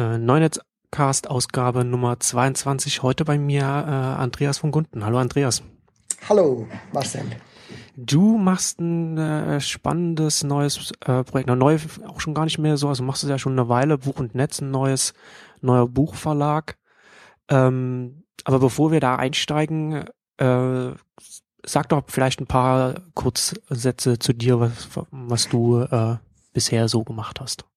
äh, Neunetz-Cast-Ausgabe Nummer 22. Heute bei mir äh, Andreas von Gunten. Hallo Andreas. Hallo Marcel. Du machst ein äh, spannendes neues äh, Projekt, na, neu auch schon gar nicht mehr so, also machst du ja schon eine Weile, Buch und Netz, ein neues, neuer Buchverlag. Ähm, aber bevor wir da einsteigen, äh, sag doch vielleicht ein paar Kurzsätze zu dir, was, was du äh, bisher so gemacht hast.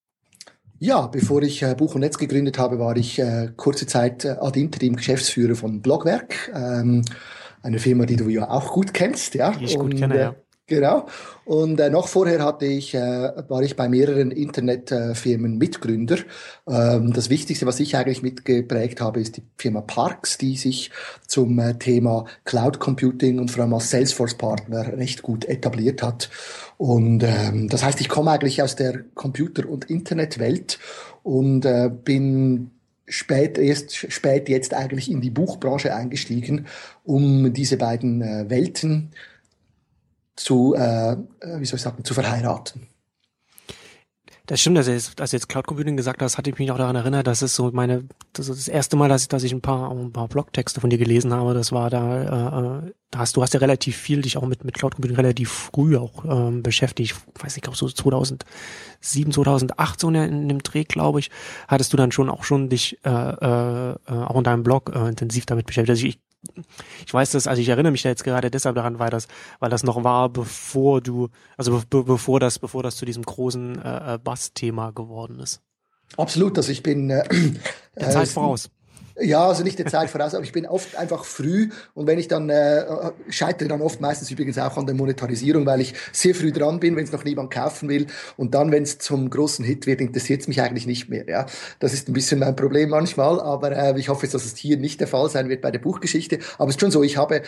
Ja, bevor ich äh, Buch und Netz gegründet habe, war ich äh, kurze Zeit äh, ad interim Geschäftsführer von Blogwerk, ähm, eine Firma, die du ja auch gut kennst, ja. Die ich und, gut kenne, ja. Genau. Und äh, noch vorher hatte ich, äh, war ich bei mehreren Internetfirmen äh, Mitgründer. Ähm, das Wichtigste, was ich eigentlich mitgeprägt habe, ist die Firma Parks, die sich zum äh, Thema Cloud Computing und vor allem als Salesforce-Partner recht gut etabliert hat. Und ähm, das heißt, ich komme eigentlich aus der Computer- und Internetwelt und äh, bin spät, erst spät jetzt eigentlich in die Buchbranche eingestiegen, um diese beiden äh, Welten zu, äh, wie soll ich sagen, zu verheiraten. Das stimmt, dass du jetzt, als jetzt Cloud Computing gesagt hast, hatte ich mich auch daran erinnert, dass es so meine, das ist das erste Mal, dass ich, dass ich ein paar, ein paar Blogtexte von dir gelesen habe. Das war da, äh, da hast du hast ja relativ viel dich auch mit mit Cloud Computing relativ früh auch ähm, beschäftigt. Ich weiß nicht, auch so 2007, 2008 so in, in dem Dreh, glaube ich, hattest du dann schon auch schon dich äh, äh, auch in deinem Blog äh, intensiv damit beschäftigt. Also ich, ich weiß das, also ich erinnere mich da jetzt gerade deshalb daran, weil das, weil das noch war, bevor du, also be bevor das, bevor das zu diesem großen äh, äh Bass-Thema geworden ist. Absolut, also ich bin äh, der Zeit äh, voraus. Ja, also nicht der Zeit voraus, aber ich bin oft einfach früh und wenn ich dann äh, scheitere dann oft meistens übrigens auch an der Monetarisierung, weil ich sehr früh dran bin, wenn es noch niemand kaufen will und dann, wenn es zum großen Hit wird, interessiert es mich eigentlich nicht mehr. Ja, das ist ein bisschen mein Problem manchmal, aber äh, ich hoffe, dass es hier nicht der Fall sein wird bei der Buchgeschichte. Aber es ist schon so, ich habe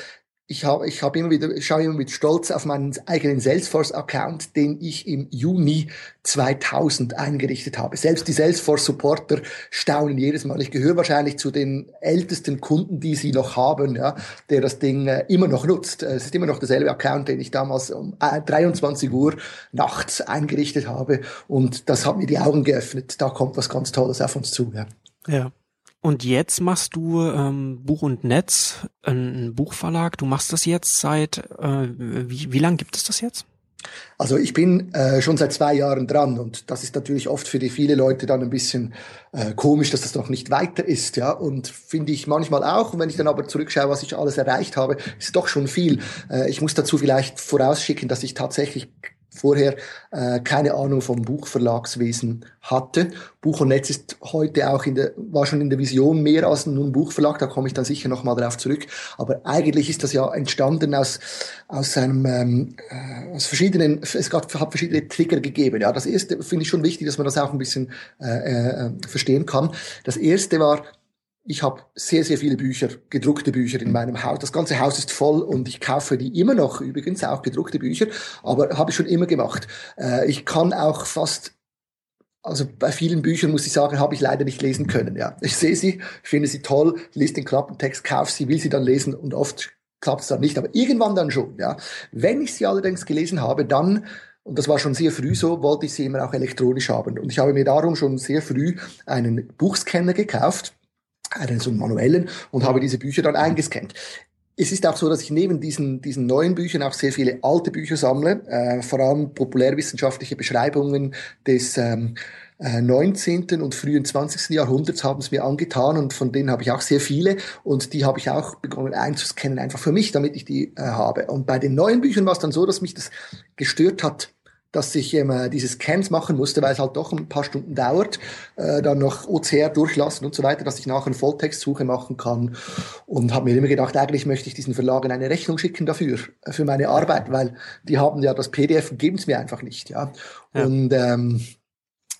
ich habe ich habe immer wieder schaue immer mit Stolz auf meinen eigenen Salesforce Account, den ich im Juni 2000 eingerichtet habe. Selbst die Salesforce Supporter staunen jedes Mal. Ich gehöre wahrscheinlich zu den ältesten Kunden, die sie noch haben, ja, der das Ding äh, immer noch nutzt. Äh, es ist immer noch derselbe Account, den ich damals um 23 äh, Uhr nachts eingerichtet habe und das hat mir die Augen geöffnet. Da kommt was ganz Tolles auf uns zu. Ja. ja. Und jetzt machst du ähm, Buch und Netz, ein Buchverlag. Du machst das jetzt seit, äh, wie, wie lang gibt es das jetzt? Also ich bin äh, schon seit zwei Jahren dran und das ist natürlich oft für die viele Leute dann ein bisschen äh, komisch, dass das noch nicht weiter ist, ja. Und finde ich manchmal auch. Und wenn ich dann aber zurückschaue, was ich alles erreicht habe, ist doch schon viel. Äh, ich muss dazu vielleicht vorausschicken, dass ich tatsächlich vorher äh, keine Ahnung vom Buchverlagswesen hatte. Buch und Netz ist heute auch in der, war schon in der Vision mehr als nur ein Buchverlag, da komme ich dann sicher nochmal drauf zurück. Aber eigentlich ist das ja entstanden aus, aus einem, ähm, äh, aus verschiedenen, es gab, hat verschiedene Trigger gegeben. Ja, das erste finde ich schon wichtig, dass man das auch ein bisschen äh, äh, verstehen kann. Das erste war, ich habe sehr, sehr viele Bücher, gedruckte Bücher in meinem Haus. Das ganze Haus ist voll und ich kaufe die immer noch, übrigens auch gedruckte Bücher, aber habe ich schon immer gemacht. Äh, ich kann auch fast also bei vielen Büchern muss ich sagen, habe ich leider nicht lesen können. Ja, ich sehe sie, ich finde sie toll, lese den Klappentext, kaufe sie, will sie dann lesen und oft klappt es dann nicht, aber irgendwann dann schon. Ja, wenn ich sie allerdings gelesen habe, dann und das war schon sehr früh so, wollte ich sie immer auch elektronisch haben. Und ich habe mir darum schon sehr früh einen Buchscanner gekauft einen so manuellen und habe diese Bücher dann eingescannt. Es ist auch so, dass ich neben diesen, diesen neuen Büchern auch sehr viele alte Bücher sammle, äh, vor allem populärwissenschaftliche Beschreibungen des ähm, äh, 19. und frühen 20. Jahrhunderts haben es mir angetan und von denen habe ich auch sehr viele und die habe ich auch begonnen einzuscannen, einfach für mich, damit ich die äh, habe. Und bei den neuen Büchern war es dann so, dass mich das gestört hat, dass ich ähm, diese Scans machen musste, weil es halt doch ein paar Stunden dauert, äh, dann noch OCR durchlassen und so weiter, dass ich nachher eine Volltextsuche machen kann und habe mir immer gedacht, eigentlich möchte ich diesen Verlagen eine Rechnung schicken dafür, äh, für meine Arbeit, weil die haben ja das PDF und geben es mir einfach nicht, ja. ja. Und ähm,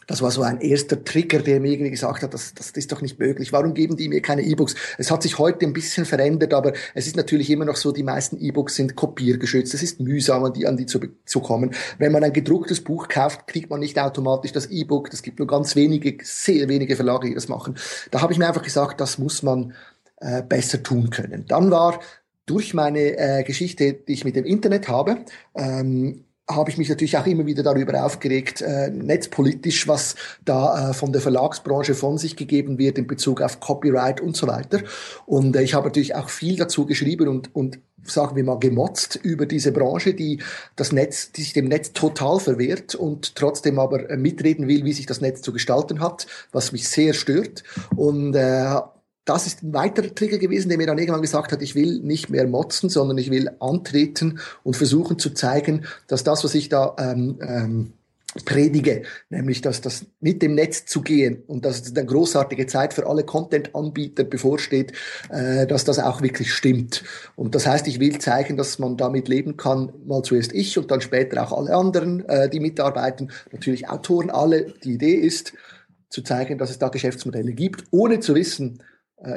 das war so ein erster Trigger, der mir irgendwie gesagt hat, das, das ist doch nicht möglich. Warum geben die mir keine E-Books? Es hat sich heute ein bisschen verändert, aber es ist natürlich immer noch so, die meisten E-Books sind kopiergeschützt. Es ist mühsam, an die, an die zu, zu kommen. Wenn man ein gedrucktes Buch kauft, kriegt man nicht automatisch das E-Book. Es gibt nur ganz wenige, sehr wenige Verlage, die das machen. Da habe ich mir einfach gesagt, das muss man äh, besser tun können. Dann war durch meine äh, Geschichte, die ich mit dem Internet habe, ähm, habe ich mich natürlich auch immer wieder darüber aufgeregt, äh, netzpolitisch, was da äh, von der Verlagsbranche von sich gegeben wird in Bezug auf Copyright und so weiter. Und äh, ich habe natürlich auch viel dazu geschrieben und, und sagen wir mal, gemotzt über diese Branche, die das Netz, die sich dem Netz total verwehrt und trotzdem aber äh, mitreden will, wie sich das Netz zu gestalten hat, was mich sehr stört. Und äh, das ist ein weiterer Trigger gewesen, der mir dann irgendwann gesagt hat, ich will nicht mehr motzen, sondern ich will antreten und versuchen zu zeigen, dass das, was ich da ähm, ähm, predige, nämlich dass das mit dem Netz zu gehen und dass es eine großartige Zeit für alle Content-Anbieter bevorsteht, äh, dass das auch wirklich stimmt. Und das heißt, ich will zeigen, dass man damit leben kann, mal zuerst ich und dann später auch alle anderen, äh, die mitarbeiten, natürlich Autoren, alle. Die Idee ist, zu zeigen, dass es da Geschäftsmodelle gibt, ohne zu wissen,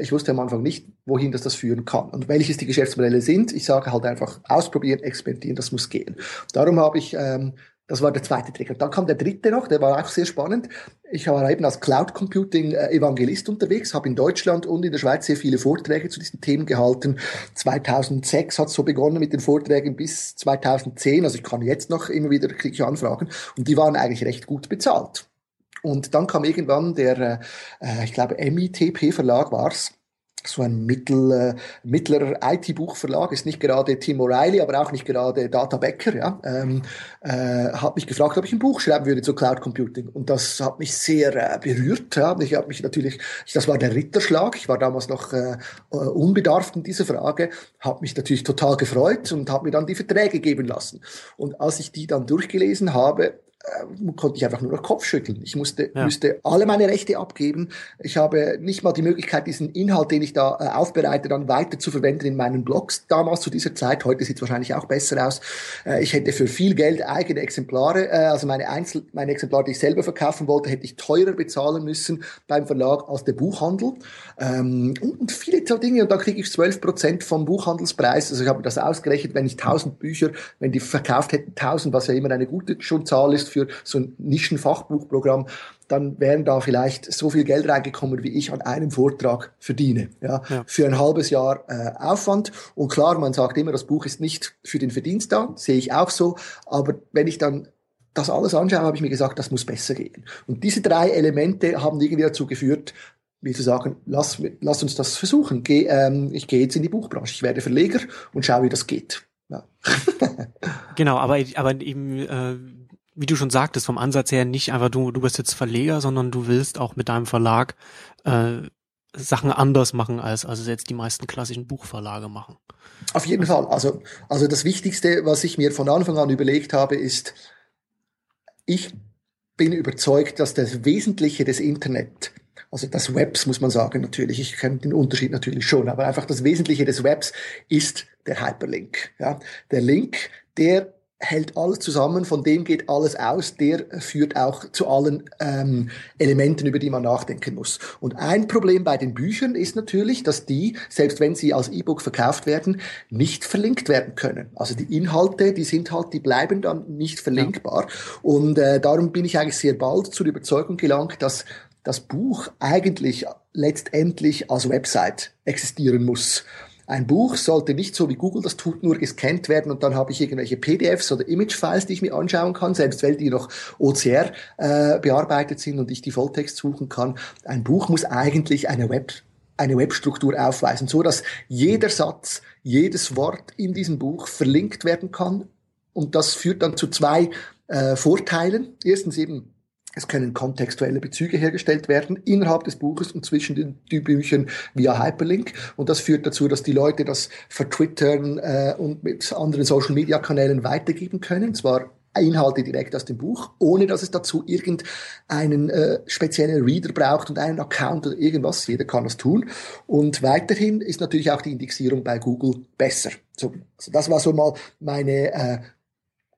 ich wusste am Anfang nicht, wohin das, das führen kann und welches die Geschäftsmodelle sind. Ich sage halt einfach ausprobieren, experimentieren, das muss gehen. Darum habe ich, ähm, das war der zweite Trigger. Dann kam der dritte noch, der war auch sehr spannend. Ich war eben als Cloud Computing äh, Evangelist unterwegs, habe in Deutschland und in der Schweiz sehr viele Vorträge zu diesen Themen gehalten. 2006 hat es so begonnen mit den Vorträgen bis 2010. Also ich kann jetzt noch immer wieder kriege ich Anfragen und die waren eigentlich recht gut bezahlt. Und dann kam irgendwann der, äh, ich glaube, MITP Verlag war's, so ein mittel, äh, mittlerer IT-Buchverlag, ist nicht gerade Tim O'Reilly, aber auch nicht gerade Data Becker, ja, ähm, äh, hat mich gefragt, ob ich ein Buch schreiben würde zu Cloud Computing. Und das hat mich sehr äh, berührt. Ja. Ich habe mich natürlich, das war der Ritterschlag. Ich war damals noch äh, äh unbedarft in dieser Frage, habe mich natürlich total gefreut und habe mir dann die Verträge geben lassen. Und als ich die dann durchgelesen habe, äh, konnte ich einfach nur noch Kopf schütteln. Ich musste, ja. müsste alle meine Rechte abgeben. Ich habe nicht mal die Möglichkeit, diesen Inhalt, den ich da äh, aufbereite, dann weiter zu verwenden in meinen Blogs damals zu dieser Zeit. Heute sieht es wahrscheinlich auch besser aus. Äh, ich hätte für viel Geld eigene Exemplare, äh, also meine Einzel meine Exemplare, die ich selber verkaufen wollte, hätte ich teurer bezahlen müssen beim Verlag als der Buchhandel. Ähm, und, und, viele so Dinge. Und da kriege ich 12 Prozent vom Buchhandelspreis. Also ich habe das ausgerechnet, wenn ich 1000 Bücher, wenn die verkauft hätten 1000, was ja immer eine gute schon Zahl ist für so ein Nischenfachbuchprogramm, dann wären da vielleicht so viel Geld reingekommen, wie ich an einem Vortrag verdiene. Ja, ja. Für ein halbes Jahr äh, Aufwand. Und klar, man sagt immer, das Buch ist nicht für den Verdienst da, sehe ich auch so. Aber wenn ich dann das alles anschaue, habe ich mir gesagt, das muss besser gehen. Und diese drei Elemente haben irgendwie dazu geführt, wie zu sagen, lass, lass uns das versuchen. Geh, ähm, ich gehe jetzt in die Buchbranche, ich werde Verleger und schaue, wie das geht. Ja. genau, aber, aber eben, äh, wie du schon sagtest, vom Ansatz her nicht einfach du, du bist jetzt Verleger, sondern du willst auch mit deinem Verlag äh, Sachen anders machen, als, als jetzt die meisten klassischen Buchverlage machen. Auf jeden Fall. Also, also das Wichtigste, was ich mir von Anfang an überlegt habe, ist, ich bin überzeugt, dass das Wesentliche des Internet, also das Webs muss man sagen natürlich, ich kenne den Unterschied natürlich schon, aber einfach das Wesentliche des Webs ist der Hyperlink. Ja? Der Link, der hält alles zusammen, von dem geht alles aus, der führt auch zu allen ähm, Elementen, über die man nachdenken muss. Und ein Problem bei den Büchern ist natürlich, dass die, selbst wenn sie als E-Book verkauft werden, nicht verlinkt werden können. Also die Inhalte, die sind halt, die bleiben dann nicht verlinkbar. Ja. Und äh, darum bin ich eigentlich sehr bald zur Überzeugung gelangt, dass das Buch eigentlich letztendlich als Website existieren muss. Ein Buch sollte nicht so wie Google das tut, nur gescannt werden und dann habe ich irgendwelche PDFs oder Image-Files, die ich mir anschauen kann, selbst wenn die noch OCR äh, bearbeitet sind und ich die Volltext suchen kann. Ein Buch muss eigentlich eine Web eine Webstruktur aufweisen, so dass jeder Satz, jedes Wort in diesem Buch verlinkt werden kann. Und das führt dann zu zwei äh, Vorteilen. Erstens eben es können kontextuelle Bezüge hergestellt werden innerhalb des Buches und zwischen den, Büchern via Hyperlink. Und das führt dazu, dass die Leute das vertwittern äh, und mit anderen Social-Media-Kanälen weitergeben können. Zwar Inhalte direkt aus dem Buch, ohne dass es dazu irgendeinen äh, speziellen Reader braucht und einen Account oder irgendwas. Jeder kann das tun. Und weiterhin ist natürlich auch die Indexierung bei Google besser. So, also das war so mal meine äh,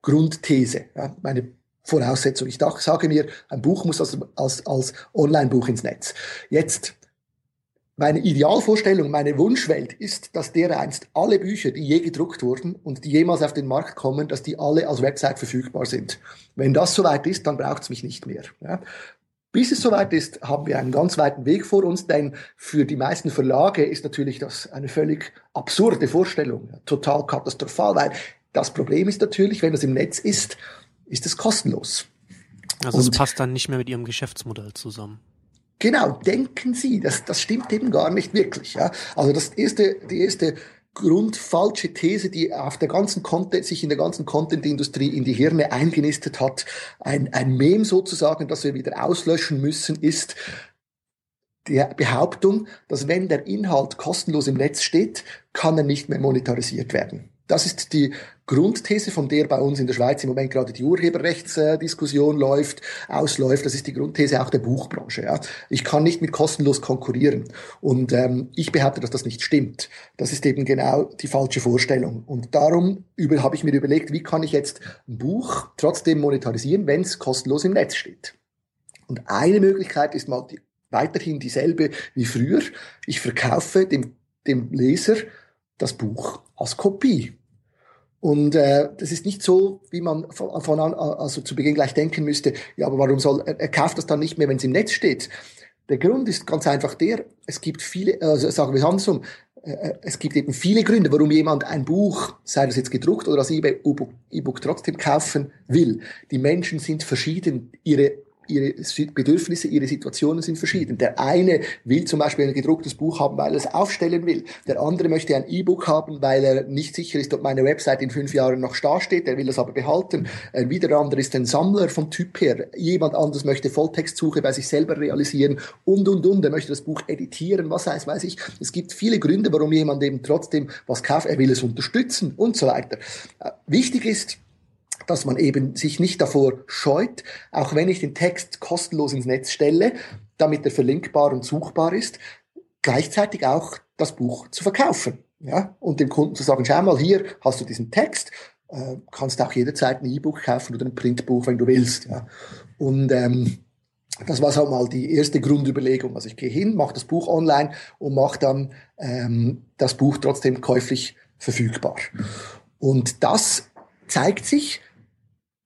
Grundthese, ja, meine Voraussetzung. Ich sage mir, ein Buch muss als, als, als Online-Buch ins Netz. Jetzt, meine Idealvorstellung, meine Wunschwelt ist, dass dereinst alle Bücher, die je gedruckt wurden und die jemals auf den Markt kommen, dass die alle als Website verfügbar sind. Wenn das soweit ist, dann braucht es mich nicht mehr. Ja. Bis es soweit ist, haben wir einen ganz weiten Weg vor uns, denn für die meisten Verlage ist natürlich das eine völlig absurde Vorstellung, total katastrophal, weil Das Problem ist natürlich, wenn das im Netz ist, ist es kostenlos. Also es passt dann nicht mehr mit Ihrem Geschäftsmodell zusammen. Genau, denken Sie, das, das stimmt eben gar nicht wirklich. Ja? Also das erste, die erste grundfalsche These, die auf der ganzen Content, sich in der ganzen Content-Industrie in die Hirne eingenistet hat, ein, ein Mem sozusagen, das wir wieder auslöschen müssen, ist die Behauptung, dass wenn der Inhalt kostenlos im Netz steht, kann er nicht mehr monetarisiert werden. Das ist die Grundthese, von der bei uns in der Schweiz im Moment gerade die Urheberrechtsdiskussion läuft, ausläuft. Das ist die Grundthese auch der Buchbranche. Ja. Ich kann nicht mit kostenlos konkurrieren. Und ähm, ich behaupte, dass das nicht stimmt. Das ist eben genau die falsche Vorstellung. Und darum habe ich mir überlegt, wie kann ich jetzt ein Buch trotzdem monetarisieren, wenn es kostenlos im Netz steht. Und eine Möglichkeit ist mal die, weiterhin dieselbe wie früher. Ich verkaufe dem, dem Leser das Buch als Kopie. Und äh, das ist nicht so, wie man von, von an, also zu Beginn gleich denken müsste, ja, aber warum soll er, er kauft das dann nicht mehr, wenn es im Netz steht? Der Grund ist ganz einfach der, es gibt viele, also sagen wir andersrum, äh, es gibt eben viele Gründe, warum jemand ein Buch, sei das jetzt gedruckt oder als E-Book trotzdem kaufen will. Die Menschen sind verschieden, ihre ihre Bedürfnisse, ihre Situationen sind verschieden. Der eine will zum Beispiel ein gedrucktes Buch haben, weil er es aufstellen will. Der andere möchte ein E-Book haben, weil er nicht sicher ist, ob meine Website in fünf Jahren noch dasteht. Er will das aber behalten. Äh, wieder der andere ist ein Sammler vom Typ her. Jemand anderes möchte Volltextsuche bei sich selber realisieren und, und, und. Er möchte das Buch editieren, was heißt, weiß ich. Es gibt viele Gründe, warum jemand eben trotzdem was kauft. Er will es unterstützen und so weiter. Äh, wichtig ist, dass man eben sich nicht davor scheut, auch wenn ich den Text kostenlos ins Netz stelle, damit er verlinkbar und suchbar ist, gleichzeitig auch das Buch zu verkaufen. Ja, und dem Kunden zu sagen, schau mal, hier hast du diesen Text, äh, kannst auch jederzeit ein E-Book kaufen oder ein Printbuch, wenn du willst. Ja. Und ähm, das war so mal die erste Grundüberlegung. Also ich gehe hin, mache das Buch online und mache dann ähm, das Buch trotzdem käuflich verfügbar. Und das zeigt sich,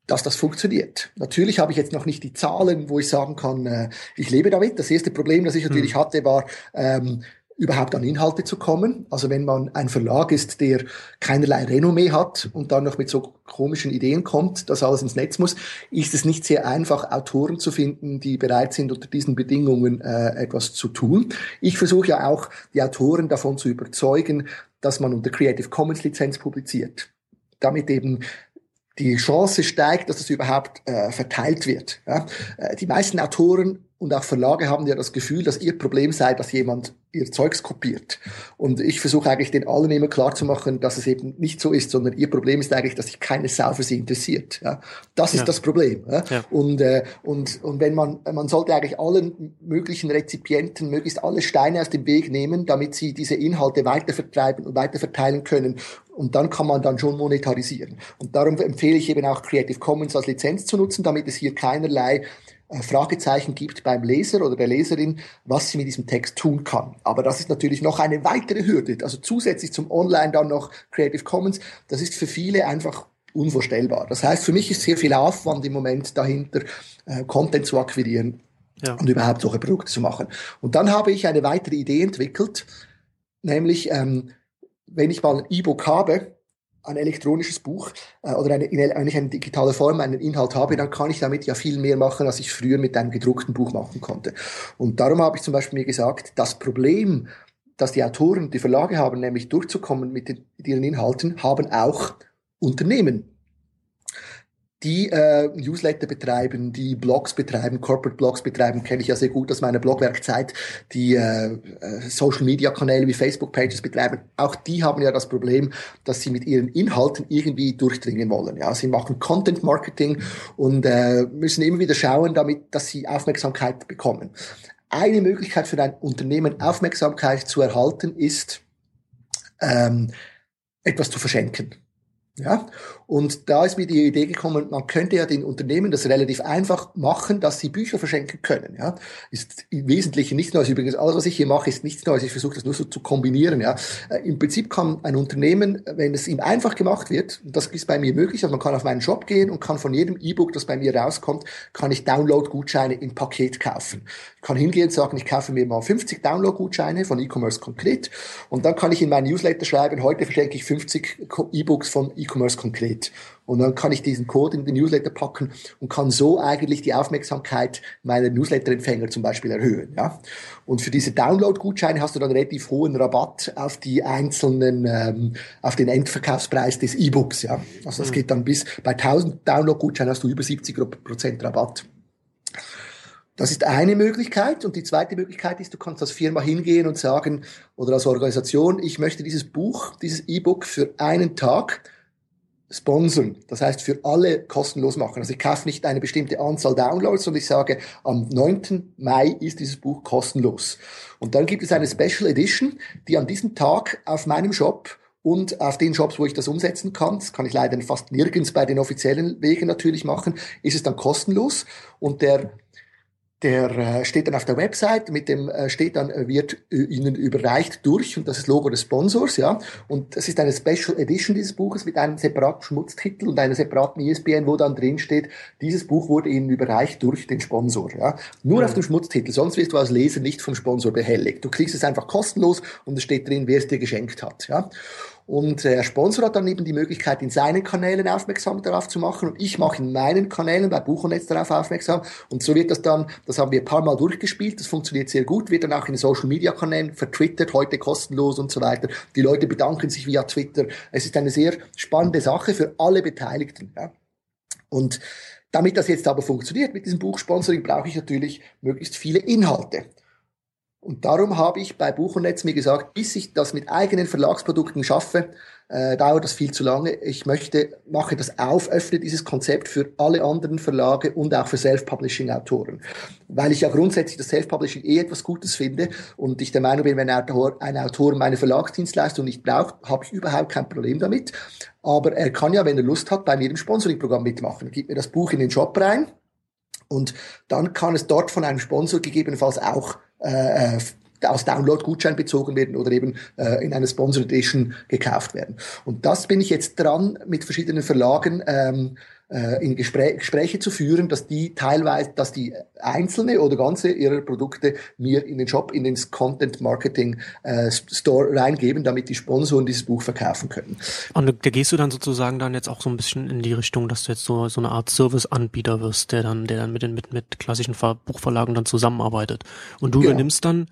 dass das funktioniert. Natürlich habe ich jetzt noch nicht die Zahlen, wo ich sagen kann, äh, ich lebe damit. Das erste Problem, das ich natürlich hm. hatte, war, ähm, überhaupt an Inhalte zu kommen. Also wenn man ein Verlag ist, der keinerlei Renommee hat und dann noch mit so komischen Ideen kommt, dass alles ins Netz muss, ist es nicht sehr einfach, Autoren zu finden, die bereit sind, unter diesen Bedingungen äh, etwas zu tun. Ich versuche ja auch, die Autoren davon zu überzeugen, dass man unter Creative Commons Lizenz publiziert damit eben die Chance steigt, dass es überhaupt äh, verteilt wird. Ja? Äh, die meisten Autoren und auch Verlage haben ja das Gefühl, dass ihr Problem sei, dass jemand ihr Zeugs kopiert. Und ich versuche eigentlich den allen immer klarzumachen, dass es eben nicht so ist, sondern ihr Problem ist eigentlich, dass sich keine Sau für sie interessiert. Ja? Das ist ja. das Problem. Ja? ja? Und, äh, und, und wenn man, man sollte eigentlich allen möglichen Rezipienten möglichst alle Steine aus dem Weg nehmen, damit sie diese Inhalte weitervertreiben und weiterverteilen können. Und dann kann man dann schon monetarisieren. Und darum empfehle ich eben auch Creative Commons als Lizenz zu nutzen, damit es hier keinerlei äh, Fragezeichen gibt beim Leser oder der Leserin, was sie mit diesem Text tun kann. Aber das ist natürlich noch eine weitere Hürde. Also zusätzlich zum Online dann noch Creative Commons. Das ist für viele einfach unvorstellbar. Das heißt, für mich ist sehr viel Aufwand im Moment dahinter, äh, Content zu akquirieren ja. und überhaupt solche Produkte zu machen. Und dann habe ich eine weitere Idee entwickelt, nämlich ähm, wenn ich mal ein E-Book habe, ein elektronisches Buch äh, oder eine, in, eigentlich eine digitale Form einen Inhalt habe, dann kann ich damit ja viel mehr machen, als ich früher mit einem gedruckten Buch machen konnte. Und darum habe ich zum Beispiel mir gesagt, das Problem, das die Autoren, die Verlage haben, nämlich durchzukommen mit, den, mit ihren Inhalten, haben auch Unternehmen die äh, Newsletter betreiben, die Blogs betreiben, Corporate Blogs betreiben, kenne ich ja sehr gut aus meiner Blogwerkzeit, die äh, äh, Social Media Kanäle wie Facebook Pages betreiben. Auch die haben ja das Problem, dass sie mit ihren Inhalten irgendwie durchdringen wollen. Ja, sie machen Content Marketing und äh, müssen immer wieder schauen, damit, dass sie Aufmerksamkeit bekommen. Eine Möglichkeit für ein Unternehmen Aufmerksamkeit zu erhalten ist, ähm, etwas zu verschenken. Ja, und da ist mir die Idee gekommen, man könnte ja den Unternehmen das relativ einfach machen, dass sie Bücher verschenken können. Ja, ist im Wesentlichen nichts Neues. Übrigens, alles, was ich hier mache, ist nichts Neues. Ich versuche das nur so zu kombinieren. Ja, äh, im Prinzip kann ein Unternehmen, wenn es ihm einfach gemacht wird, das ist bei mir möglich, also man kann auf meinen Shop gehen und kann von jedem E-Book, das bei mir rauskommt, kann ich Download-Gutscheine im Paket kaufen. Ich kann hingehen und sagen, ich kaufe mir mal 50 Download-Gutscheine von E-Commerce Konkret und dann kann ich in meinen Newsletter schreiben, heute verschenke ich 50 E-Books von E-Commerce konkret. Und dann kann ich diesen Code in den Newsletter packen und kann so eigentlich die Aufmerksamkeit meiner Newsletter-Empfänger zum Beispiel erhöhen. Ja? Und für diese Download-Gutscheine hast du dann relativ hohen Rabatt auf die einzelnen, ähm, auf den Endverkaufspreis des E-Books. Ja? Also das mhm. geht dann bis bei 1000 Download-Gutscheinen hast du über 70 Prozent Rabatt. Das ist eine Möglichkeit. Und die zweite Möglichkeit ist, du kannst als Firma hingehen und sagen, oder als Organisation, ich möchte dieses Buch, dieses E-Book für einen Tag sponsern. Das heißt, für alle kostenlos machen. Also ich kaufe nicht eine bestimmte Anzahl Downloads, sondern ich sage, am 9. Mai ist dieses Buch kostenlos. Und dann gibt es eine Special Edition, die an diesem Tag auf meinem Shop und auf den Shops, wo ich das umsetzen kann, das kann ich leider fast nirgends bei den offiziellen Wegen natürlich machen, ist es dann kostenlos. Und der der äh, steht dann auf der Website, mit dem äh, steht dann, äh, wird Ihnen überreicht durch und das ist Logo des Sponsors, ja. Und das ist eine Special Edition dieses Buches mit einem separaten Schmutztitel und einer separaten ISBN, wo dann drin steht, dieses Buch wurde Ihnen überreicht durch den Sponsor, ja. Nur mhm. auf dem Schmutztitel, sonst wirst du als Leser nicht vom Sponsor behelligt. Du kriegst es einfach kostenlos und es steht drin, wer es dir geschenkt hat, ja. Und der Sponsor hat dann eben die Möglichkeit, in seinen Kanälen aufmerksam darauf zu machen. Und ich mache in meinen Kanälen bei Buchernetz darauf aufmerksam. Und so wird das dann, das haben wir ein paar Mal durchgespielt, das funktioniert sehr gut, wird dann auch in Social Media Kanälen vertwittert, heute kostenlos und so weiter. Die Leute bedanken sich via Twitter. Es ist eine sehr spannende Sache für alle Beteiligten. Ja. Und damit das jetzt aber funktioniert mit diesem Buchsponsoring, brauche ich natürlich möglichst viele Inhalte. Und darum habe ich bei Buchernetz mir gesagt, bis ich das mit eigenen Verlagsprodukten schaffe, äh, dauert das viel zu lange. Ich möchte, mache das auf, öffne dieses Konzept für alle anderen Verlage und auch für Self-Publishing-Autoren. Weil ich ja grundsätzlich das Self-Publishing eh etwas Gutes finde und ich der Meinung bin, wenn ein Autor, ein Autor meine Verlagsdienstleistung nicht braucht, habe ich überhaupt kein Problem damit. Aber er kann ja, wenn er Lust hat, bei mir im Sponsoring-Programm mitmachen. Er gibt mir das Buch in den Shop rein und dann kann es dort von einem Sponsor gegebenenfalls auch äh, aus Download-Gutschein bezogen werden oder eben äh, in einer Sponsor Edition gekauft werden. Und das bin ich jetzt dran, mit verschiedenen Verlagen ähm, äh, in Gespräch, Gespräche zu führen, dass die teilweise, dass die einzelne oder ganze ihrer Produkte mir in den Shop, in den Content Marketing äh, Store reingeben, damit die Sponsoren dieses Buch verkaufen können. Und da gehst du dann sozusagen dann jetzt auch so ein bisschen in die Richtung, dass du jetzt so, so eine Art Service-Anbieter wirst, der dann, der dann mit den, mit, mit klassischen Buchverlagen dann zusammenarbeitet. Und du genau. übernimmst dann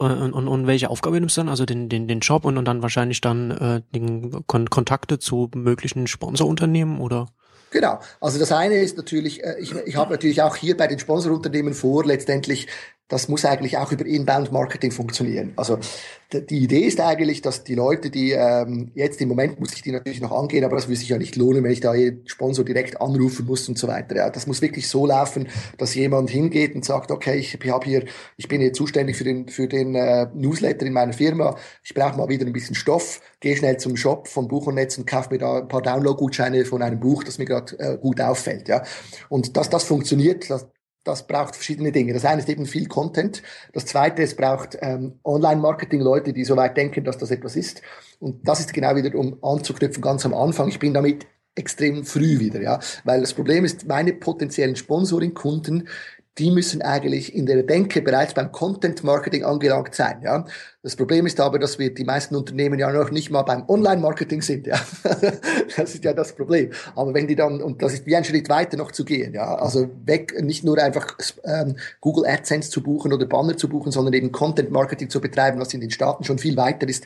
äh, und, und, und welche Aufgabe nimmst du dann? Also den, den, den Job und, und dann wahrscheinlich dann äh, den Kon Kontakte zu möglichen Sponsorunternehmen oder? Genau. Also das eine ist natürlich, äh, ich, ich habe natürlich auch hier bei den Sponsorunternehmen vor, letztendlich das muss eigentlich auch über Inbound-Marketing funktionieren. Also die Idee ist eigentlich, dass die Leute, die ähm, jetzt im Moment muss ich die natürlich noch angehen, aber das würde sich ja nicht lohnen, wenn ich da jeden Sponsor direkt anrufen muss und so weiter. Ja, das muss wirklich so laufen, dass jemand hingeht und sagt, okay, ich habe hier, ich bin hier zuständig für den für den äh, Newsletter in meiner Firma. Ich brauche mal wieder ein bisschen Stoff. Gehe schnell zum Shop von Buchernetz und kaufe mir da ein paar Download-Gutscheine von einem Buch, das mir gerade äh, gut auffällt. Ja, und dass das funktioniert, das, das braucht verschiedene Dinge. Das eine ist eben viel Content. Das zweite, es braucht ähm, Online-Marketing-Leute, die so weit denken, dass das etwas ist. Und das ist genau wieder, um anzuknüpfen, ganz am Anfang. Ich bin damit extrem früh wieder, ja. Weil das Problem ist, meine potenziellen Sponsoring-Kunden, die müssen eigentlich in der Denke bereits beim Content Marketing angelangt sein. Ja? Das Problem ist aber, dass wir die meisten Unternehmen ja noch nicht mal beim Online Marketing sind. Ja? Das ist ja das Problem. Aber wenn die dann, und das ist wie ein Schritt weiter noch zu gehen, ja, also weg, nicht nur einfach ähm, Google AdSense zu buchen oder Banner zu buchen, sondern eben Content Marketing zu betreiben, was in den Staaten schon viel weiter ist.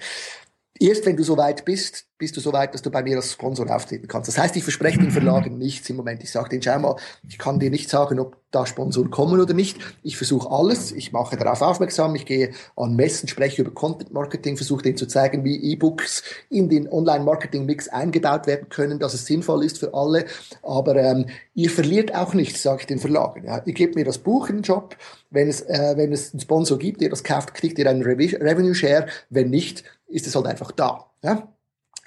Erst wenn du so weit bist, bist du so weit, dass du bei mir als Sponsor auftreten kannst. Das heißt, ich verspreche den Verlagen nichts im Moment. Ich sage denen, schau mal, ich kann dir nicht sagen, ob da Sponsoren kommen oder nicht. Ich versuche alles, ich mache darauf aufmerksam, ich gehe an Messen, spreche über Content Marketing, versuche denen zu zeigen, wie E-Books in den Online-Marketing-Mix eingebaut werden können, dass es sinnvoll ist für alle. Aber ähm, ihr verliert auch nichts, sage ich den Verlagen. Ja. Ihr gebt mir das Buch in den Job, wenn es, äh, wenn es einen Sponsor gibt, der das kauft, kriegt ihr einen Revenue Share. Wenn nicht, ist es halt einfach da. Ja?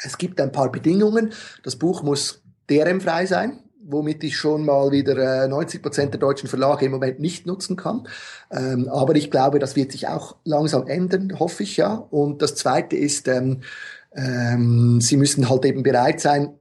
Es gibt ein paar Bedingungen. Das Buch muss DRM-frei sein, womit ich schon mal wieder äh, 90 Prozent der deutschen Verlage im Moment nicht nutzen kann. Ähm, aber ich glaube, das wird sich auch langsam ändern, hoffe ich ja. Und das Zweite ist, ähm, ähm, Sie müssen halt eben bereit sein,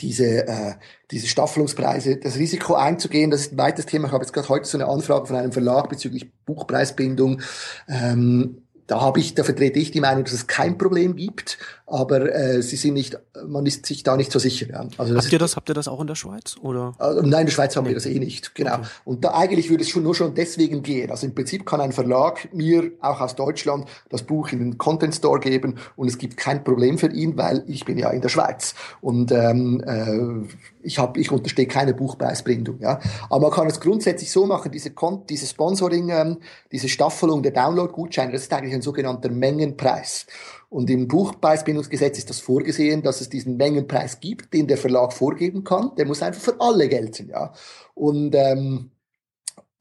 diese, äh, diese Staffelungspreise, das Risiko einzugehen, das ist ein weites Thema. Ich habe jetzt gerade heute so eine Anfrage von einem Verlag bezüglich Buchpreisbindung. Ähm, da habe ich, da vertrete ich die Meinung, dass es kein Problem gibt, aber äh, sie sind nicht, man ist sich da nicht so sicher. Ja. Also das habt ihr das, habt ihr das auch in der Schweiz oder? Also, nein, in der Schweiz haben nee. wir das eh nicht, genau. Okay. Und da eigentlich würde es schon nur schon deswegen gehen. Also im Prinzip kann ein Verlag mir auch aus Deutschland das Buch in den Content Store geben und es gibt kein Problem für ihn, weil ich bin ja in der Schweiz und ähm, äh, ich habe, ich unterstehe keine Buchpreisbindung. Ja, aber man kann es grundsätzlich so machen: diese, Kon diese Sponsoring, ähm, diese Staffelung der Download-Gutscheine, das ist eigentlich ein sogenannter Mengenpreis. Und im Buchpreisbindungsgesetz ist das vorgesehen, dass es diesen Mengenpreis gibt, den der Verlag vorgeben kann. Der muss einfach für alle gelten, ja. Und ähm,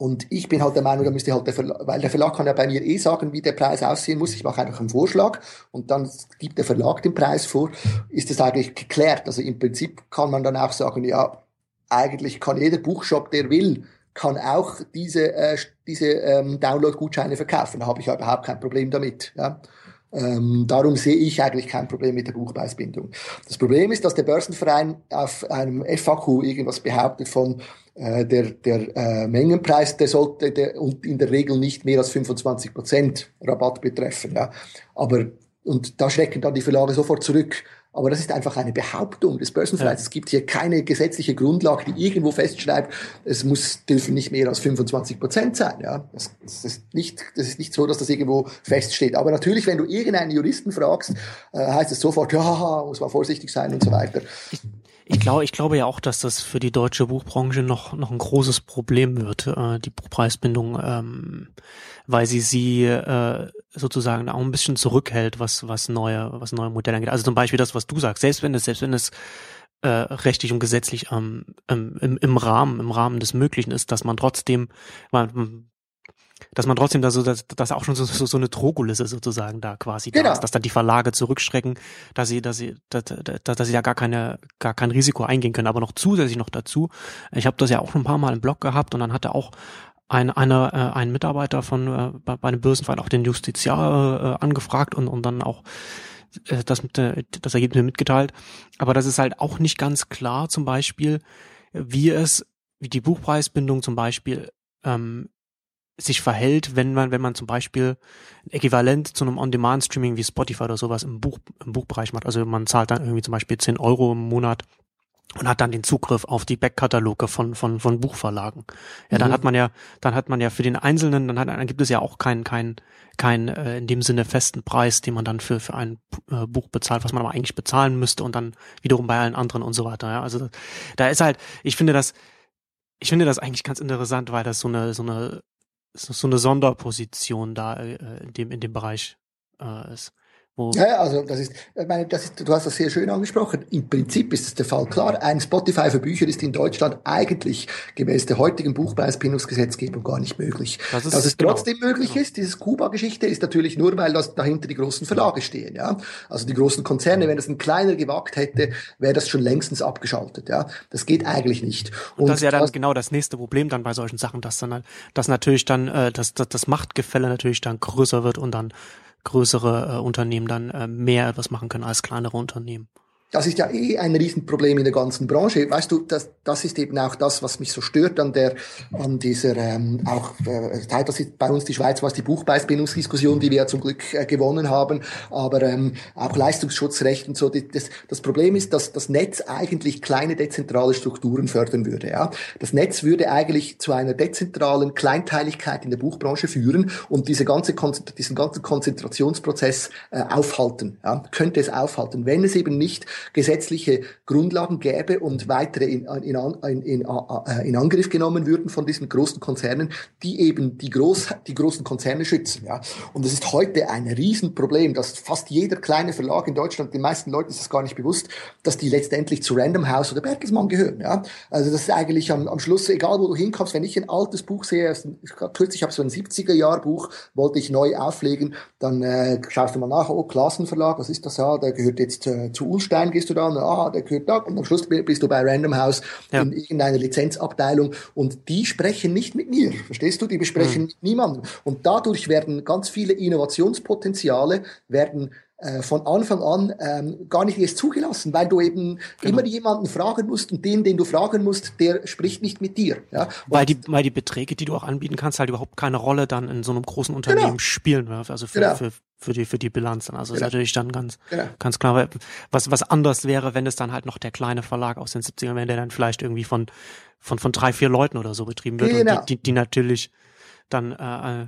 und ich bin halt der Meinung, da müsste halt der Verlag, weil der Verlag kann ja bei mir eh sagen, wie der Preis aussehen muss. Ich mache einfach einen Vorschlag und dann gibt der Verlag den Preis vor. Ist das eigentlich geklärt? Also im Prinzip kann man dann auch sagen, ja, eigentlich kann jeder Buchshop, der will, kann auch diese, äh, diese ähm, Download-Gutscheine verkaufen. Da habe ich ja überhaupt kein Problem damit. Ja. Ähm, darum sehe ich eigentlich kein Problem mit der Buchpreisbindung. Das Problem ist, dass der Börsenverein auf einem FAQ irgendwas behauptet von der, der äh, Mengenpreis, der sollte der, und in der Regel nicht mehr als 25 Prozent Rabatt betreffen. Ja. Aber und da schrecken dann die Verlage sofort zurück. Aber das ist einfach eine Behauptung des Börsenvereins. Ja. Es gibt hier keine gesetzliche Grundlage, die irgendwo festschreibt, es muss, dürfen nicht mehr als 25 Prozent sein. Ja, das, das, ist nicht, das ist nicht so, dass das irgendwo feststeht. Aber natürlich, wenn du irgendeinen Juristen fragst, äh, heißt es sofort, ja, muss man vorsichtig sein und so weiter. Ich glaube, ich glaube ja auch, dass das für die deutsche Buchbranche noch noch ein großes Problem wird, äh, die Buchpreisbindung, ähm, weil sie sie äh, sozusagen auch ein bisschen zurückhält, was was neue was neue Modelle angeht. Also zum Beispiel das, was du sagst, selbst wenn es selbst wenn es äh, rechtlich und gesetzlich ähm, im, im Rahmen im Rahmen des Möglichen ist, dass man trotzdem man, dass man trotzdem da so, dass, dass auch schon so, so, so eine Drohkulisse sozusagen da quasi genau. da ist, dass dann die Verlage zurückschrecken, dass sie, dass sie, dass, dass, dass sie da gar keine, gar kein Risiko eingehen können. Aber noch zusätzlich noch dazu, ich habe das ja auch schon ein paar Mal im Blog gehabt und dann hatte auch ein, einer, äh, ein Mitarbeiter von äh, bei, bei einem Börsenverein auch den Justiziar äh, angefragt und, und dann auch äh, das, mit, äh, das Ergebnis mitgeteilt. Aber das ist halt auch nicht ganz klar, zum Beispiel, wie es, wie die Buchpreisbindung zum Beispiel ähm, sich verhält, wenn man, wenn man zum Beispiel ein Äquivalent zu einem On-Demand-Streaming wie Spotify oder sowas im Buch, im Buchbereich macht. Also man zahlt dann irgendwie zum Beispiel 10 Euro im Monat und hat dann den Zugriff auf die Backkataloge von, von, von Buchverlagen. Ja, dann mhm. hat man ja, dann hat man ja für den Einzelnen, dann hat, dann gibt es ja auch keinen, keinen, keinen, äh, in dem Sinne festen Preis, den man dann für, für ein äh, Buch bezahlt, was man aber eigentlich bezahlen müsste und dann wiederum bei allen anderen und so weiter. Ja, also da ist halt, ich finde das, ich finde das eigentlich ganz interessant, weil das so eine, so eine so eine Sonderposition da äh, in dem in dem Bereich äh, ist. Ja, also das ist, ich meine, das ist, du hast das sehr schön angesprochen. Im Prinzip ist es der Fall klar. Ein Spotify für Bücher ist in Deutschland eigentlich gemäß der heutigen Buchpreisbindungsgesetzgebung gar nicht möglich. Das ist, Dass es genau. trotzdem möglich genau. ist, diese Kuba-Geschichte, ist natürlich nur, weil das dahinter die großen Verlage stehen. Ja, also die großen Konzerne. Wenn das ein kleiner gewagt hätte, wäre das schon längstens abgeschaltet. Ja, das geht eigentlich nicht. Und, Und das ist ja dann das, genau das nächste Problem dann bei solchen Sachen, dass dann, dass natürlich dann, äh, dass, dass das Machtgefälle natürlich dann größer wird und dann größere äh, Unternehmen dann äh, mehr etwas machen können als kleinere Unternehmen. Das ist ja eh ein Riesenproblem in der ganzen Branche. Weißt du, das, das ist eben auch das, was mich so stört an der, an dieser, ähm, auch, äh, das ist bei uns die Schweiz war es die Buchpreisbindungsdiskussion, die wir ja zum Glück äh, gewonnen haben, aber ähm, auch Leistungsschutzrecht und so. Das, das Problem ist, dass das Netz eigentlich kleine dezentrale Strukturen fördern würde. Ja? Das Netz würde eigentlich zu einer dezentralen Kleinteiligkeit in der Buchbranche führen und diese ganze, diesen ganzen Konzentrationsprozess äh, aufhalten. Ja? Könnte es aufhalten, wenn es eben nicht gesetzliche Grundlagen gäbe und weitere in, in, in, in, äh, in Angriff genommen würden von diesen großen Konzernen, die eben die, groß, die großen Konzerne schützen. Ja. Und es ist heute ein Riesenproblem, dass fast jeder kleine Verlag in Deutschland, den meisten Leuten ist es gar nicht bewusst, dass die letztendlich zu Random House oder Bertelsmann gehören. Ja. Also das ist eigentlich am, am Schluss, egal wo du hinkommst, wenn ich ein altes Buch sehe, kürzlich habe so ein 70er-Jahr-Buch, wollte ich neu auflegen, dann äh, schaust du mal nach, oh, Klassenverlag, was ist das? Ja, der gehört jetzt äh, zu Ulstein rein, gehst du da und ah, der gehört da und am Schluss bist du bei Random House ja. in irgendeiner Lizenzabteilung und die sprechen nicht mit mir, verstehst du? Die besprechen mhm. mit niemandem und dadurch werden ganz viele Innovationspotenziale werden äh, von Anfang an ähm, gar nicht erst zugelassen, weil du eben genau. immer jemanden fragen musst und den, den du fragen musst, der spricht nicht mit dir. Ja? weil die, weil die Beträge, die du auch anbieten kannst, halt überhaupt keine Rolle dann in so einem großen Unternehmen genau. spielen, also für, genau. für, für die für die Bilanz. Also genau. ist natürlich dann ganz genau. ganz klar, was was anders wäre, wenn es dann halt noch der kleine Verlag aus den 70ern wäre, der dann vielleicht irgendwie von von von drei vier Leuten oder so betrieben wird genau. und die, die, die natürlich dann äh, äh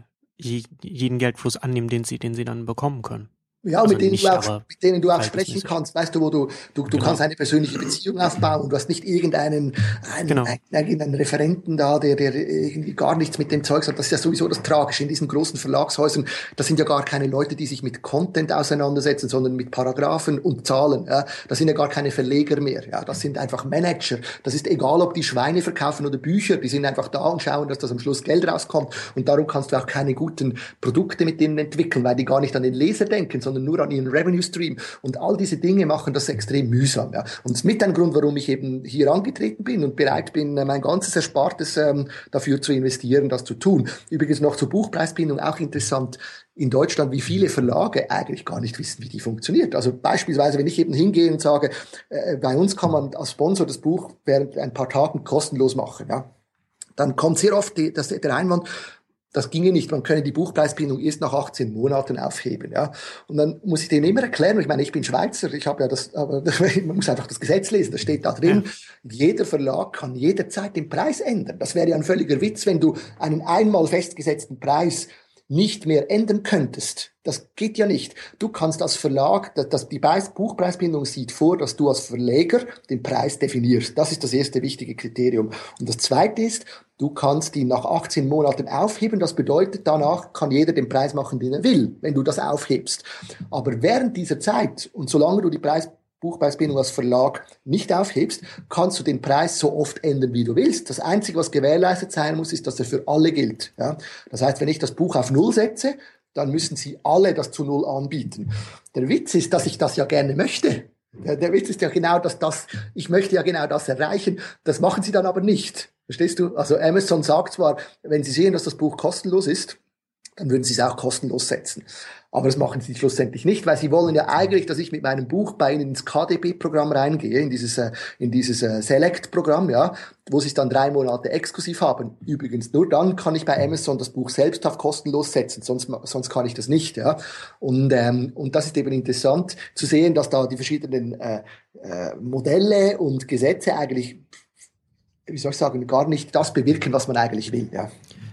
jeden Geldfluss annehmen, den sie den sie dann bekommen können. Ja, also mit, denen nicht, auch, mit denen du auch sprechen kannst, weißt du, wo du, du, du genau. kannst eine persönliche Beziehung aufbauen und du hast nicht irgendeinen einen, genau. irgendeinen Referenten da, der, der irgendwie gar nichts mit dem Zeug hat. Das ist ja sowieso das Tragische in diesen großen Verlagshäusern. Das sind ja gar keine Leute, die sich mit Content auseinandersetzen, sondern mit Paragraphen und Zahlen. Ja. Das sind ja gar keine Verleger mehr. Ja. Das sind einfach Manager. Das ist egal, ob die Schweine verkaufen oder Bücher. Die sind einfach da und schauen, dass das am Schluss Geld rauskommt. Und darum kannst du auch keine guten Produkte mit denen entwickeln, weil die gar nicht an den Leser denken, sondern nur an ihren Revenue Stream. Und all diese Dinge machen das extrem mühsam. Ja. Und das ist mit ein Grund, warum ich eben hier angetreten bin und bereit bin, äh, mein ganzes Erspartes ähm, dafür zu investieren, das zu tun. Übrigens noch zur Buchpreisbindung auch interessant in Deutschland, wie viele Verlage eigentlich gar nicht wissen, wie die funktioniert. Also beispielsweise, wenn ich eben hingehe und sage, äh, bei uns kann man als Sponsor das Buch während ein paar Tagen kostenlos machen, ja, dann kommt sehr oft die, das, der Einwand, das ginge nicht, man könne die Buchpreisbindung erst nach 18 Monaten aufheben. Ja. Und dann muss ich denen immer erklären, ich meine, ich bin Schweizer, ich habe ja das, aber man muss einfach das Gesetz lesen, das steht da drin, jeder Verlag kann jederzeit den Preis ändern. Das wäre ja ein völliger Witz, wenn du einen einmal festgesetzten Preis nicht mehr ändern könntest. Das geht ja nicht. Du kannst als Verlag, das, die Buchpreisbindung sieht vor, dass du als Verleger den Preis definierst. Das ist das erste wichtige Kriterium. Und das zweite ist, du kannst ihn nach 18 Monaten aufheben. Das bedeutet, danach kann jeder den Preis machen, den er will, wenn du das aufhebst. Aber während dieser Zeit und solange du die Preis Buchpreisbindung als Verlag nicht aufhebst, kannst du den Preis so oft ändern, wie du willst. Das Einzige, was gewährleistet sein muss, ist, dass er für alle gilt. Ja? Das heißt, wenn ich das Buch auf Null setze, dann müssen sie alle das zu Null anbieten. Der Witz ist, dass ich das ja gerne möchte. Der, der Witz ist ja genau, dass das, ich möchte ja genau das erreichen. Das machen sie dann aber nicht. Verstehst du? Also Amazon sagt zwar, wenn sie sehen, dass das Buch kostenlos ist, dann würden sie es auch kostenlos setzen. Aber das machen sie schlussendlich nicht, weil sie wollen ja eigentlich, dass ich mit meinem Buch bei ihnen ins KDB-Programm reingehe, in dieses, äh, in dieses äh, Select-Programm, ja, wo sie es dann drei Monate exklusiv haben. Übrigens, nur dann kann ich bei Amazon das Buch selbst auf kostenlos setzen, sonst, sonst kann ich das nicht, ja. Und, ähm, und das ist eben interessant zu sehen, dass da die verschiedenen äh, äh, Modelle und Gesetze eigentlich, wie soll ich sagen, gar nicht das bewirken, was man eigentlich will, ja.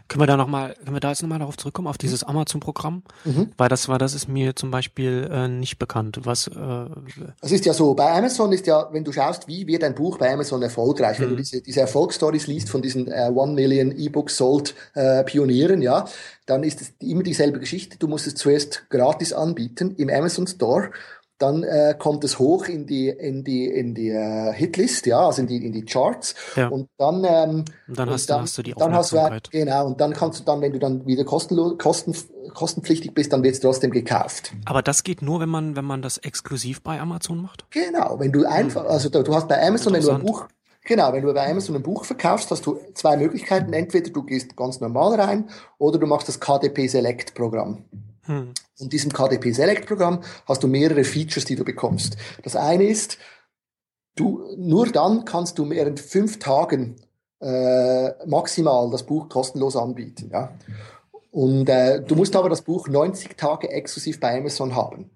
Können wir da noch mal, können wir da jetzt nochmal darauf zurückkommen, auf dieses Amazon-Programm? Mhm. Weil das war, das ist mir zum Beispiel äh, nicht bekannt. Was? Äh, es ist ja so, bei Amazon ist ja, wenn du schaust, wie wird ein Buch bei Amazon erfolgreich, mhm. wenn du mhm. diese, diese Erfolgsstories liest von diesen äh, One Million E-Books Sold äh, Pionieren, ja, dann ist es immer dieselbe Geschichte. Du musst es zuerst gratis anbieten im Amazon Store dann äh, kommt es hoch in die in die in die äh, Hitlist, ja, also in die in die Charts ja. und dann ähm, und dann, hast, und dann, hast du die dann hast du genau und dann kannst du dann, wenn du dann wieder kostenlos kosten, kostenpflichtig bist, dann wird es trotzdem gekauft. Aber das geht nur, wenn man wenn man das exklusiv bei Amazon macht. Genau, wenn du einfach also du hast bei Amazon wenn du ein Buch Genau, wenn du bei Amazon ein Buch verkaufst, hast du zwei Möglichkeiten. Entweder du gehst ganz normal rein oder du machst das KDP Select Programm. Hm. In diesem KDP Select Programm hast du mehrere Features, die du bekommst. Das eine ist, du, nur dann kannst du während fünf Tagen äh, maximal das Buch kostenlos anbieten. Ja? Und äh, du musst aber das Buch 90 Tage exklusiv bei Amazon haben.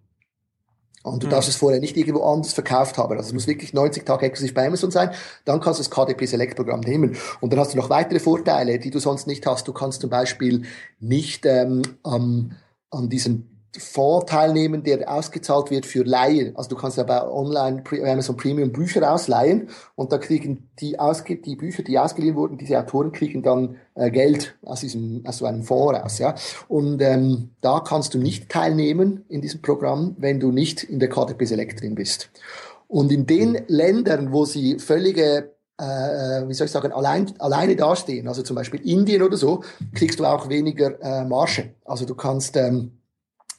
Und du hm. darfst es vorher nicht irgendwo anders verkauft haben. Also es muss wirklich 90 Tage exklusiv bei Amazon sein. Dann kannst du das KDP Select Programm nehmen. Und dann hast du noch weitere Vorteile, die du sonst nicht hast. Du kannst zum Beispiel nicht ähm, am an diesem Fonds teilnehmen, der ausgezahlt wird für Laien. Also du kannst ja bei Online Amazon Premium Bücher ausleihen und da kriegen die, ausge die Bücher, die ausgeliehen wurden, diese Autoren kriegen dann äh, Geld aus diesem aus so einem Fonds raus. Ja? Und ähm, da kannst du nicht teilnehmen in diesem Programm, wenn du nicht in der KDP Select drin bist. Und in den Ländern, wo sie völlige äh, wie soll ich sagen, allein, alleine dastehen, also zum Beispiel Indien oder so, kriegst du auch weniger äh, Marge. Also du kannst, ähm,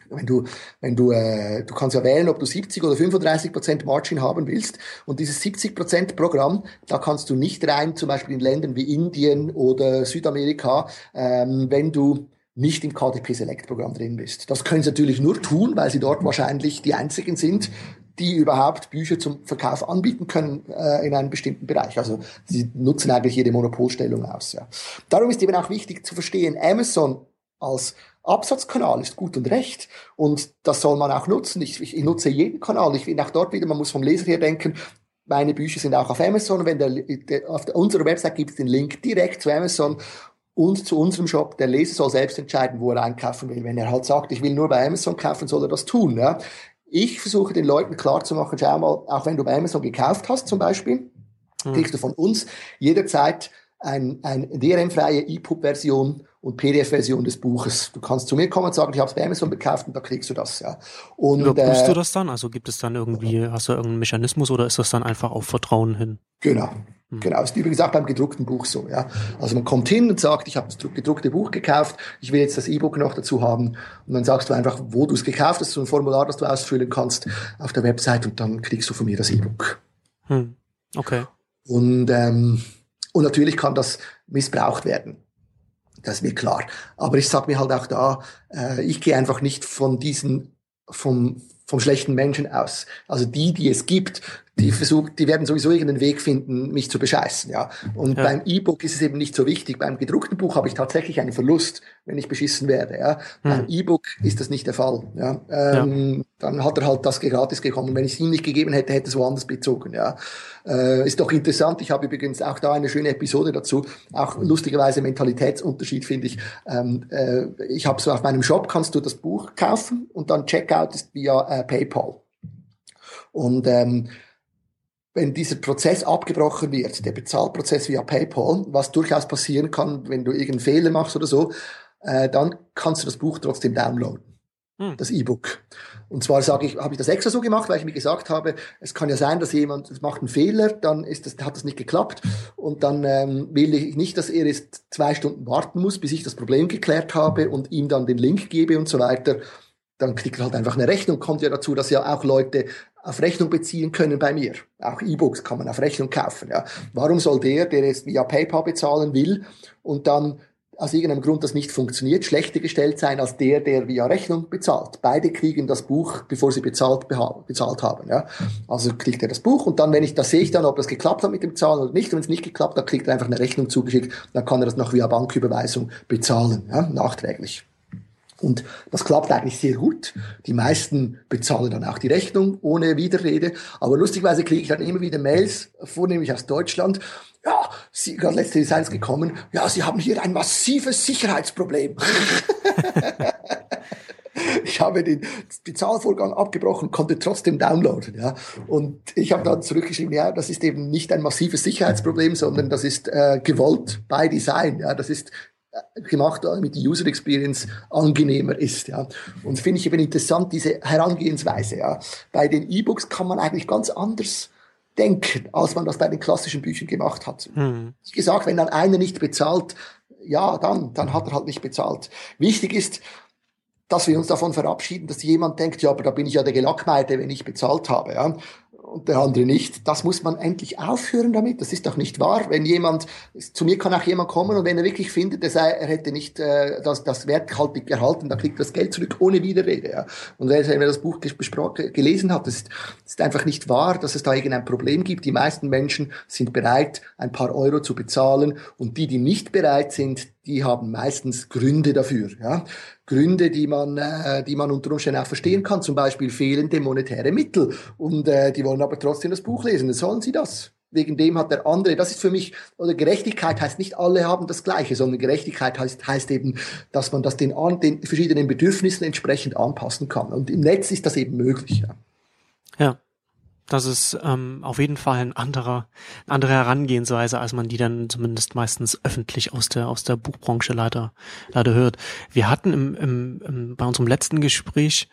wenn du, wenn du, äh, du kannst ja wählen, ob du 70 oder 35 Prozent Margin haben willst. Und dieses 70 Prozent Programm, da kannst du nicht rein, zum Beispiel in Ländern wie Indien oder Südamerika, ähm, wenn du nicht im KDP Select Programm drin bist. Das können sie natürlich nur tun, weil sie dort wahrscheinlich die einzigen sind, die überhaupt Bücher zum Verkauf anbieten können äh, in einem bestimmten Bereich. Also sie nutzen eigentlich jede Monopolstellung aus. Ja. Darum ist eben auch wichtig zu verstehen, Amazon als Absatzkanal ist gut und recht und das soll man auch nutzen. Ich, ich, ich nutze jeden Kanal. Ich bin auch dort wieder, man muss vom Leser her denken, meine Bücher sind auch auf Amazon. Wenn der, der auf der, unserer Website gibt es den Link direkt zu Amazon und zu unserem Shop. Der Leser soll selbst entscheiden, wo er einkaufen will. Wenn er halt sagt, ich will nur bei Amazon kaufen, soll er das tun. Ja? Ich versuche den Leuten klarzumachen, schau mal, auch wenn du bei Amazon gekauft hast zum Beispiel, hm. kriegst du von uns jederzeit ein, ein DRM-freie EPUB-Version und PDF-Version des Buches. Du kannst zu mir kommen und sagen, ich habe es bei Amazon gekauft und da kriegst du das, ja. Und Überprüfst äh, du das dann? Also gibt es dann irgendwie, hast du irgendeinen Mechanismus oder ist das dann einfach auf Vertrauen hin? Genau. Hm. Genau, ist übrigens auch beim gedruckten Buch so, ja. Also man kommt hin und sagt, ich habe das gedruckte Buch gekauft, ich will jetzt das E-Book noch dazu haben und dann sagst du einfach, wo du es gekauft hast, so ein Formular, das du ausfüllen kannst auf der Website und dann kriegst du von mir das E-Book. Hm. Okay. Und ähm, und natürlich kann das missbraucht werden. Das ist mir klar. Aber ich sage mir halt auch da, äh, ich gehe einfach nicht von diesen, vom, vom schlechten Menschen aus. Also die, die es gibt, die versucht, die werden sowieso irgendeinen Weg finden, mich zu bescheißen, ja. Und ja. beim E-Book ist es eben nicht so wichtig. Beim gedruckten Buch habe ich tatsächlich einen Verlust, wenn ich beschissen werde, ja. Hm. Beim E-Book ist das nicht der Fall, ja. Ähm, ja. Dann hat er halt das gratis gekommen. Wenn ich es ihm nicht gegeben hätte, hätte es woanders bezogen, ja. Äh, ist doch interessant. Ich habe übrigens auch da eine schöne Episode dazu. Auch lustigerweise Mentalitätsunterschied finde ich. Ähm, äh, ich habe so auf meinem Shop kannst du das Buch kaufen und dann Checkout ist via äh, PayPal. Und ähm, wenn dieser Prozess abgebrochen wird, der Bezahlprozess via PayPal, was durchaus passieren kann, wenn du irgendeinen Fehler machst oder so, äh, dann kannst du das Buch trotzdem downloaden, hm. das E-Book. Und zwar sage ich, habe ich das extra so gemacht, weil ich mir gesagt habe, es kann ja sein, dass jemand macht einen Fehler, dann ist das, hat das nicht geklappt und dann ähm, will ich nicht, dass er jetzt zwei Stunden warten muss, bis ich das Problem geklärt habe und ihm dann den Link gebe und so weiter dann kriegt er halt einfach eine Rechnung. Kommt ja dazu, dass ja auch Leute auf Rechnung beziehen können bei mir. Auch E-Books kann man auf Rechnung kaufen. Ja. Warum soll der, der jetzt via PayPal bezahlen will und dann aus irgendeinem Grund das nicht funktioniert, schlechter gestellt sein als der, der via Rechnung bezahlt. Beide kriegen das Buch, bevor sie bezahlt, bezahlt haben. Ja. Also kriegt er das Buch und dann, wenn ich, das sehe ich dann, ob das geklappt hat mit dem Zahlen oder nicht. Und wenn es nicht geklappt hat, kriegt er einfach eine Rechnung zugeschickt. Dann kann er das noch via Banküberweisung bezahlen, ja, nachträglich. Und das klappt eigentlich sehr gut. Die meisten bezahlen dann auch die Rechnung ohne Widerrede. Aber lustigweise kriege ich dann immer wieder Mails, vornehmlich aus Deutschland. Ja, Sie, gerade letzte Designs gekommen. Ja, Sie haben hier ein massives Sicherheitsproblem. ich habe den Bezahlvorgang abgebrochen, konnte trotzdem downloaden. Ja. Und ich habe dann zurückgeschrieben, ja, das ist eben nicht ein massives Sicherheitsproblem, sondern das ist äh, gewollt by Design. Ja. Das ist gemacht, damit die User Experience angenehmer ist. Ja. Und finde ich eben interessant, diese Herangehensweise. Ja. Bei den E-Books kann man eigentlich ganz anders denken, als man das bei den klassischen Büchern gemacht hat. Hm. Wie gesagt, wenn dann einer nicht bezahlt, ja, dann, dann hat er halt nicht bezahlt. Wichtig ist, dass wir uns davon verabschieden, dass jemand denkt, ja, aber da bin ich ja der Gelackmeite, wenn ich bezahlt habe. Ja und der andere nicht. Das muss man endlich aufhören damit. Das ist doch nicht wahr. Wenn jemand, zu mir kann auch jemand kommen und wenn er wirklich findet, er, sei, er hätte nicht äh, das, das werthaltig erhalten, dann kriegt er das Geld zurück ohne Widerrede. Ja. Und wenn er das Buch gelesen hat, das ist, das ist einfach nicht wahr, dass es da irgendein Problem gibt. Die meisten Menschen sind bereit, ein paar Euro zu bezahlen und die, die nicht bereit sind, die haben meistens Gründe dafür. Ja? Gründe, die man, äh, die man unter Umständen auch verstehen kann, zum Beispiel fehlende monetäre Mittel. Und äh, die wollen aber trotzdem das Buch lesen. Sollen sie das. Wegen dem hat der andere, das ist für mich, oder Gerechtigkeit heißt nicht, alle haben das Gleiche, sondern Gerechtigkeit heißt, heißt eben, dass man das den, den verschiedenen Bedürfnissen entsprechend anpassen kann. Und im Netz ist das eben möglich. Ja. ja das ist ähm, auf jeden Fall ein anderer, eine andere Herangehensweise, als man die dann zumindest meistens öffentlich aus der aus der Buchbranche leider leider hört. Wir hatten im, im, im bei unserem letzten Gespräch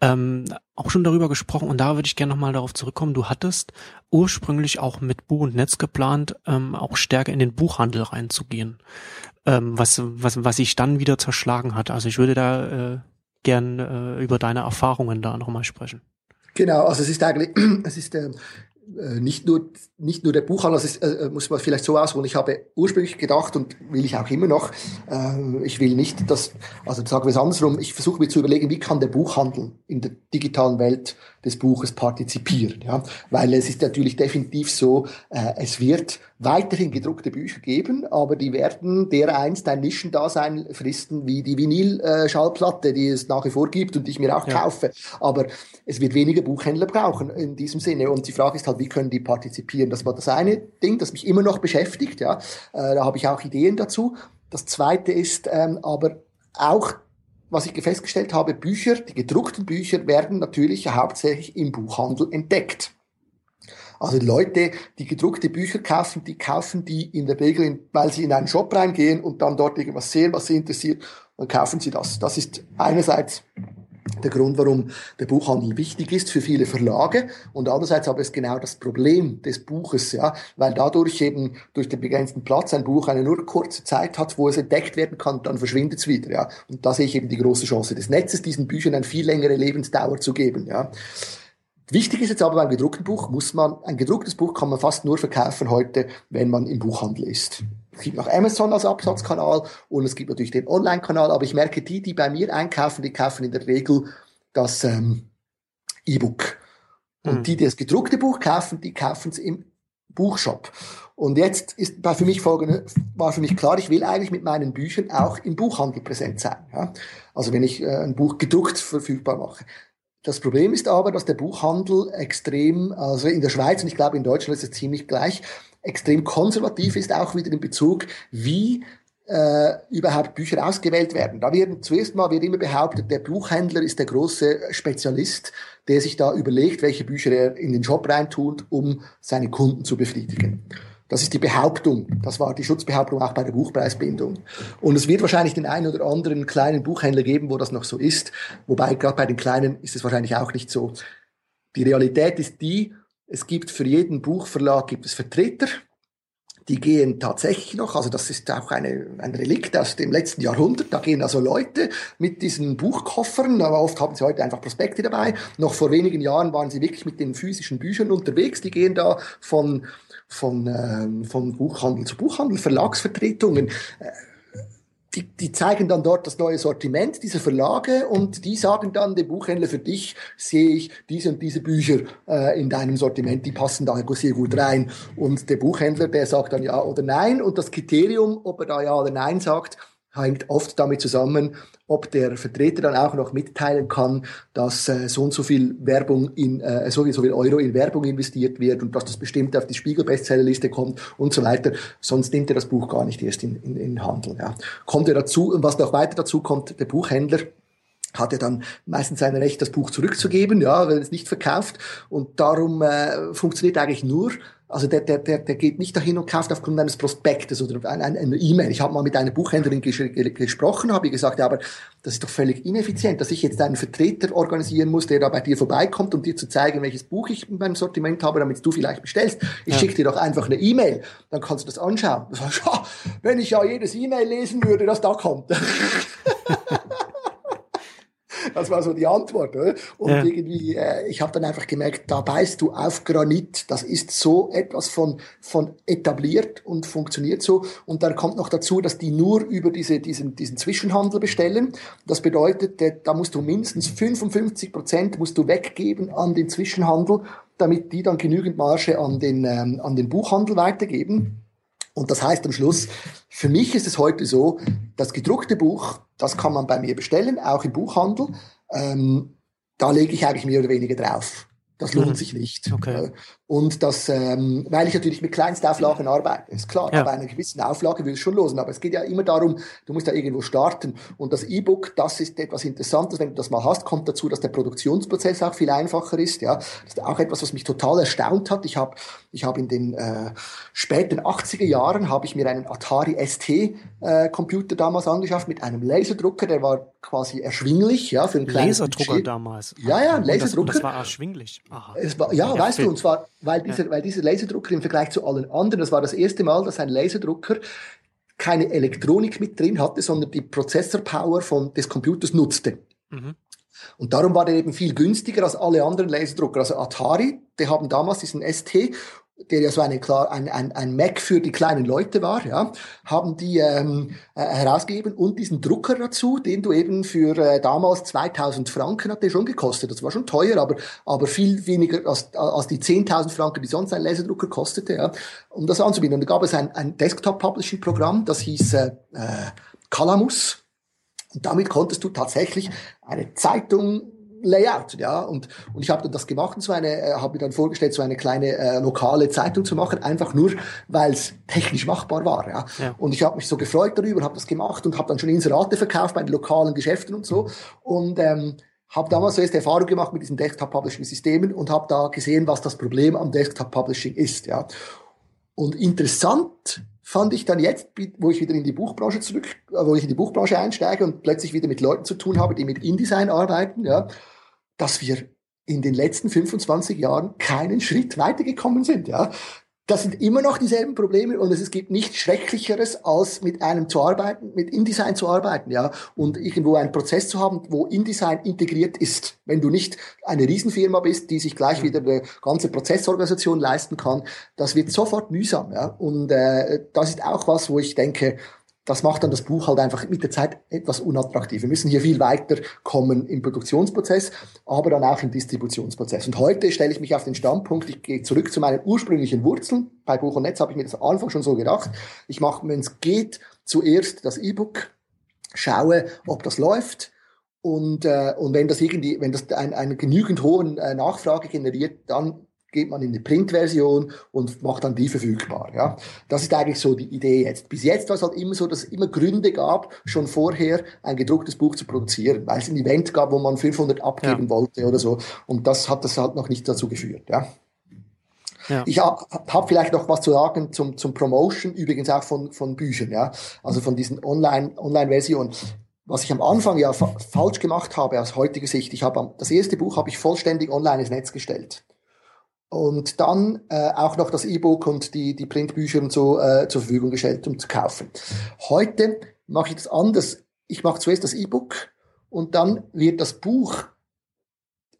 ähm, auch schon darüber gesprochen und da würde ich gerne nochmal darauf zurückkommen. Du hattest ursprünglich auch mit Buch und Netz geplant, ähm, auch stärker in den Buchhandel reinzugehen, ähm, was was was sich dann wieder zerschlagen hat. Also ich würde da äh, gern äh, über deine Erfahrungen da nochmal sprechen. Genau, also es ist eigentlich, es ist, äh, äh, nicht nur, nicht nur der Buchhandel, das ist, äh, muss man vielleicht so ausholen. Ich habe ursprünglich gedacht und will ich auch immer noch, äh, ich will nicht, dass, also sagen wir es andersrum, ich versuche mir zu überlegen, wie kann der Buchhandel in der digitalen Welt des Buches partizipieren, ja, weil es ist natürlich definitiv so, äh, es wird weiterhin gedruckte Bücher geben, aber die werden dereinst ein Nischendasein fristen wie die Vinyl-Schallplatte, die es nach wie vor gibt und die ich mir auch ja. kaufe. Aber es wird weniger Buchhändler brauchen in diesem Sinne. Und die Frage ist halt, wie können die partizipieren? Das war das eine Ding, das mich immer noch beschäftigt. Ja, äh, da habe ich auch Ideen dazu. Das zweite ist ähm, aber auch was ich festgestellt habe, Bücher, die gedruckten Bücher werden natürlich hauptsächlich im Buchhandel entdeckt. Also Leute, die gedruckte Bücher kaufen, die kaufen die in der Regel, weil sie in einen Shop reingehen und dann dort irgendwas sehen, was sie interessiert, dann kaufen sie das. Das ist einerseits der Grund, warum der Buchhandel wichtig ist für viele Verlage und andererseits aber ist genau das Problem des Buches, ja, weil dadurch eben durch den begrenzten Platz ein Buch eine nur kurze Zeit hat, wo es entdeckt werden kann, dann verschwindet es wieder, ja. Und da sehe ich eben die große Chance des Netzes, diesen Büchern eine viel längere Lebensdauer zu geben, ja. Wichtig ist jetzt aber beim gedruckten Buch, muss man, ein gedrucktes Buch kann man fast nur verkaufen heute, wenn man im Buchhandel ist. Es gibt noch Amazon als Absatzkanal und es gibt natürlich den Online-Kanal, aber ich merke, die, die bei mir einkaufen, die kaufen in der Regel das ähm, E-Book. Und mhm. die, die das gedruckte Buch kaufen, die kaufen es im Buchshop. Und jetzt ist war für mich folgende, war für mich klar, ich will eigentlich mit meinen Büchern auch im Buchhandel präsent sein. Ja? Also wenn ich äh, ein Buch gedruckt verfügbar mache. Das Problem ist aber, dass der Buchhandel extrem, also in der Schweiz und ich glaube in Deutschland ist es ziemlich gleich, extrem konservativ ist, auch wieder in Bezug, wie äh, überhaupt Bücher ausgewählt werden. Da wird zuerst mal wird immer behauptet, der Buchhändler ist der große Spezialist, der sich da überlegt, welche Bücher er in den Shop reintut, um seine Kunden zu befriedigen. Das ist die Behauptung. Das war die Schutzbehauptung auch bei der Buchpreisbindung. Und es wird wahrscheinlich den einen oder anderen kleinen Buchhändler geben, wo das noch so ist. Wobei gerade bei den kleinen ist es wahrscheinlich auch nicht so. Die Realität ist die, es gibt für jeden Buchverlag gibt es Vertreter, die gehen tatsächlich noch, also das ist auch eine, ein Relikt aus dem letzten Jahrhundert, da gehen also Leute mit diesen Buchkoffern, aber oft haben sie heute einfach Prospekte dabei. Noch vor wenigen Jahren waren sie wirklich mit den physischen Büchern unterwegs, die gehen da von von, ähm, von Buchhandel zu Buchhandel, Verlagsvertretungen. Äh, die, die zeigen dann dort das neue Sortiment dieser Verlage und die sagen dann dem Buchhändler, für dich sehe ich diese und diese Bücher äh, in deinem Sortiment, die passen da sehr gut rein. Und der Buchhändler, der sagt dann ja oder nein und das Kriterium, ob er da ja oder nein sagt, hängt oft damit zusammen, ob der Vertreter dann auch noch mitteilen kann, dass äh, so und so viel Werbung in, äh, so, viel, so viel Euro in Werbung investiert wird und dass das bestimmt auf die Spiegel-Bestsellerliste kommt und so weiter. Sonst nimmt er das Buch gar nicht erst in, in, in Handel. Ja. Kommt er dazu, und was noch weiter dazu kommt, der Buchhändler, hat er dann meistens sein Recht, das Buch zurückzugeben, ja, wenn es nicht verkauft. Und darum äh, funktioniert eigentlich nur also der, der, der, der geht nicht dahin und kauft aufgrund eines Prospektes oder einer E-Mail. Ich habe mal mit einer Buchhändlerin ges gesprochen, habe gesagt, ja, aber das ist doch völlig ineffizient, dass ich jetzt einen Vertreter organisieren muss, der da bei dir vorbeikommt, um dir zu zeigen, welches Buch ich in meinem Sortiment habe, damit du vielleicht bestellst. Ich ja. schicke dir doch einfach eine E-Mail, dann kannst du das anschauen. wenn ich ja jedes E-Mail lesen würde, das da kommt. Das war so die Antwort. Oder? Und ja. irgendwie, äh, ich habe dann einfach gemerkt, da beißt du auf Granit. Das ist so etwas von, von etabliert und funktioniert so. Und dann kommt noch dazu, dass die nur über diese, diesen, diesen Zwischenhandel bestellen. Das bedeutet, da musst du mindestens 55 Prozent musst du weggeben an den Zwischenhandel, damit die dann genügend Marge an den, ähm, an den Buchhandel weitergeben. Und das heißt am Schluss, für mich ist es heute so, das gedruckte Buch, das kann man bei mir bestellen, auch im Buchhandel. Ähm, da lege ich eigentlich mehr oder weniger drauf. Das lohnt mhm. sich nicht. Okay. Und das, ähm, weil ich natürlich mit Kleinstauflagen arbeite, ist klar. Ja. Aber einer gewissen Auflage will es schon losen. Aber es geht ja immer darum, du musst ja irgendwo starten. Und das E-Book, das ist etwas Interessantes. Wenn du das mal hast, kommt dazu, dass der Produktionsprozess auch viel einfacher ist. Ja, das ist auch etwas, was mich total erstaunt hat. Ich habe, ich habe in den äh, späten 80er Jahren habe ich mir einen Atari ST äh, Computer damals angeschafft mit einem Laserdrucker. Der war quasi erschwinglich, ja, für einen kleinen Laserdrucker Budget. damals. Ja, ja, ein Laserdrucker. Das, das war erschwinglich. Aha. Es war, ja, ja weißt du, und zwar, weil dieser, ja. weil dieser Laserdrucker im Vergleich zu allen anderen, das war das erste Mal, dass ein Laserdrucker keine Elektronik mit drin hatte, sondern die Prozessorpower von des Computers nutzte. Mhm. Und darum war der eben viel günstiger als alle anderen Laserdrucker. Also Atari, die haben damals diesen ST der ja so eine, klar, ein, ein, ein Mac für die kleinen Leute war, ja, haben die ähm, äh, herausgegeben und diesen Drucker dazu, den du eben für äh, damals 2000 Franken hat der schon gekostet. Das war schon teuer, aber, aber viel weniger als, als die 10.000 Franken, die sonst ein Laserdrucker kostete, ja, um das anzubieten. Und da gab es ein, ein Desktop-Publishing-Programm, das hieß äh, äh, Calamus. Und damit konntest du tatsächlich eine Zeitung Layout, ja. Und, und ich habe dann das gemacht und so eine, äh, habe mir dann vorgestellt, so eine kleine äh, lokale Zeitung zu machen, einfach nur, weil es technisch machbar war, ja. ja. Und ich habe mich so gefreut darüber, habe das gemacht und habe dann schon Inserate verkauft bei den lokalen Geschäften und so. Und ähm, habe damals so erste Erfahrung gemacht mit diesen Desktop-Publishing-Systemen und habe da gesehen, was das Problem am Desktop-Publishing ist, ja. Und interessant fand ich dann jetzt, wo ich wieder in die Buchbranche zurück, äh, wo ich in die Buchbranche einsteige und plötzlich wieder mit Leuten zu tun habe, die mit InDesign arbeiten, ja, dass wir in den letzten 25 Jahren keinen Schritt weitergekommen sind. Ja, das sind immer noch dieselben Probleme und es gibt nichts Schrecklicheres, als mit einem zu arbeiten, mit InDesign zu arbeiten, ja, und irgendwo einen Prozess zu haben, wo InDesign integriert ist. Wenn du nicht eine Riesenfirma bist, die sich gleich wieder eine ganze Prozessorganisation leisten kann, das wird sofort mühsam, ja. Und äh, das ist auch was, wo ich denke, das macht dann das Buch halt einfach mit der Zeit etwas unattraktiv. Wir müssen hier viel weiter kommen im Produktionsprozess, aber dann auch im Distributionsprozess. Und heute stelle ich mich auf den Standpunkt, ich gehe zurück zu meinen ursprünglichen Wurzeln. Bei Buch und Netz habe ich mir das am Anfang schon so gedacht. Ich mache, wenn es geht, zuerst das E-Book, schaue, ob das läuft. Und, äh, und wenn das irgendwie, wenn das ein, eine genügend hohen äh, Nachfrage generiert, dann geht man in die Printversion und macht dann die verfügbar. Ja, das ist eigentlich so die Idee jetzt. Bis jetzt war es halt immer so, dass es immer Gründe gab, schon vorher ein gedrucktes Buch zu produzieren, weil es ein Event gab, wo man 500 abgeben ja. wollte oder so. Und das hat das halt noch nicht dazu geführt. Ja. Ja. Ich habe hab vielleicht noch was zu sagen zum, zum Promotion, übrigens auch von, von Büchern, ja. Also von diesen Online-Versionen. Online was ich am Anfang ja fa falsch gemacht habe aus heutiger Sicht, ich habe das erste Buch habe ich vollständig online ins Netz gestellt und dann äh, auch noch das E-Book und die, die Printbücher und so äh, zur Verfügung gestellt, um zu kaufen. Heute mache ich das anders. Ich mache zuerst das E-Book und dann wird das Buch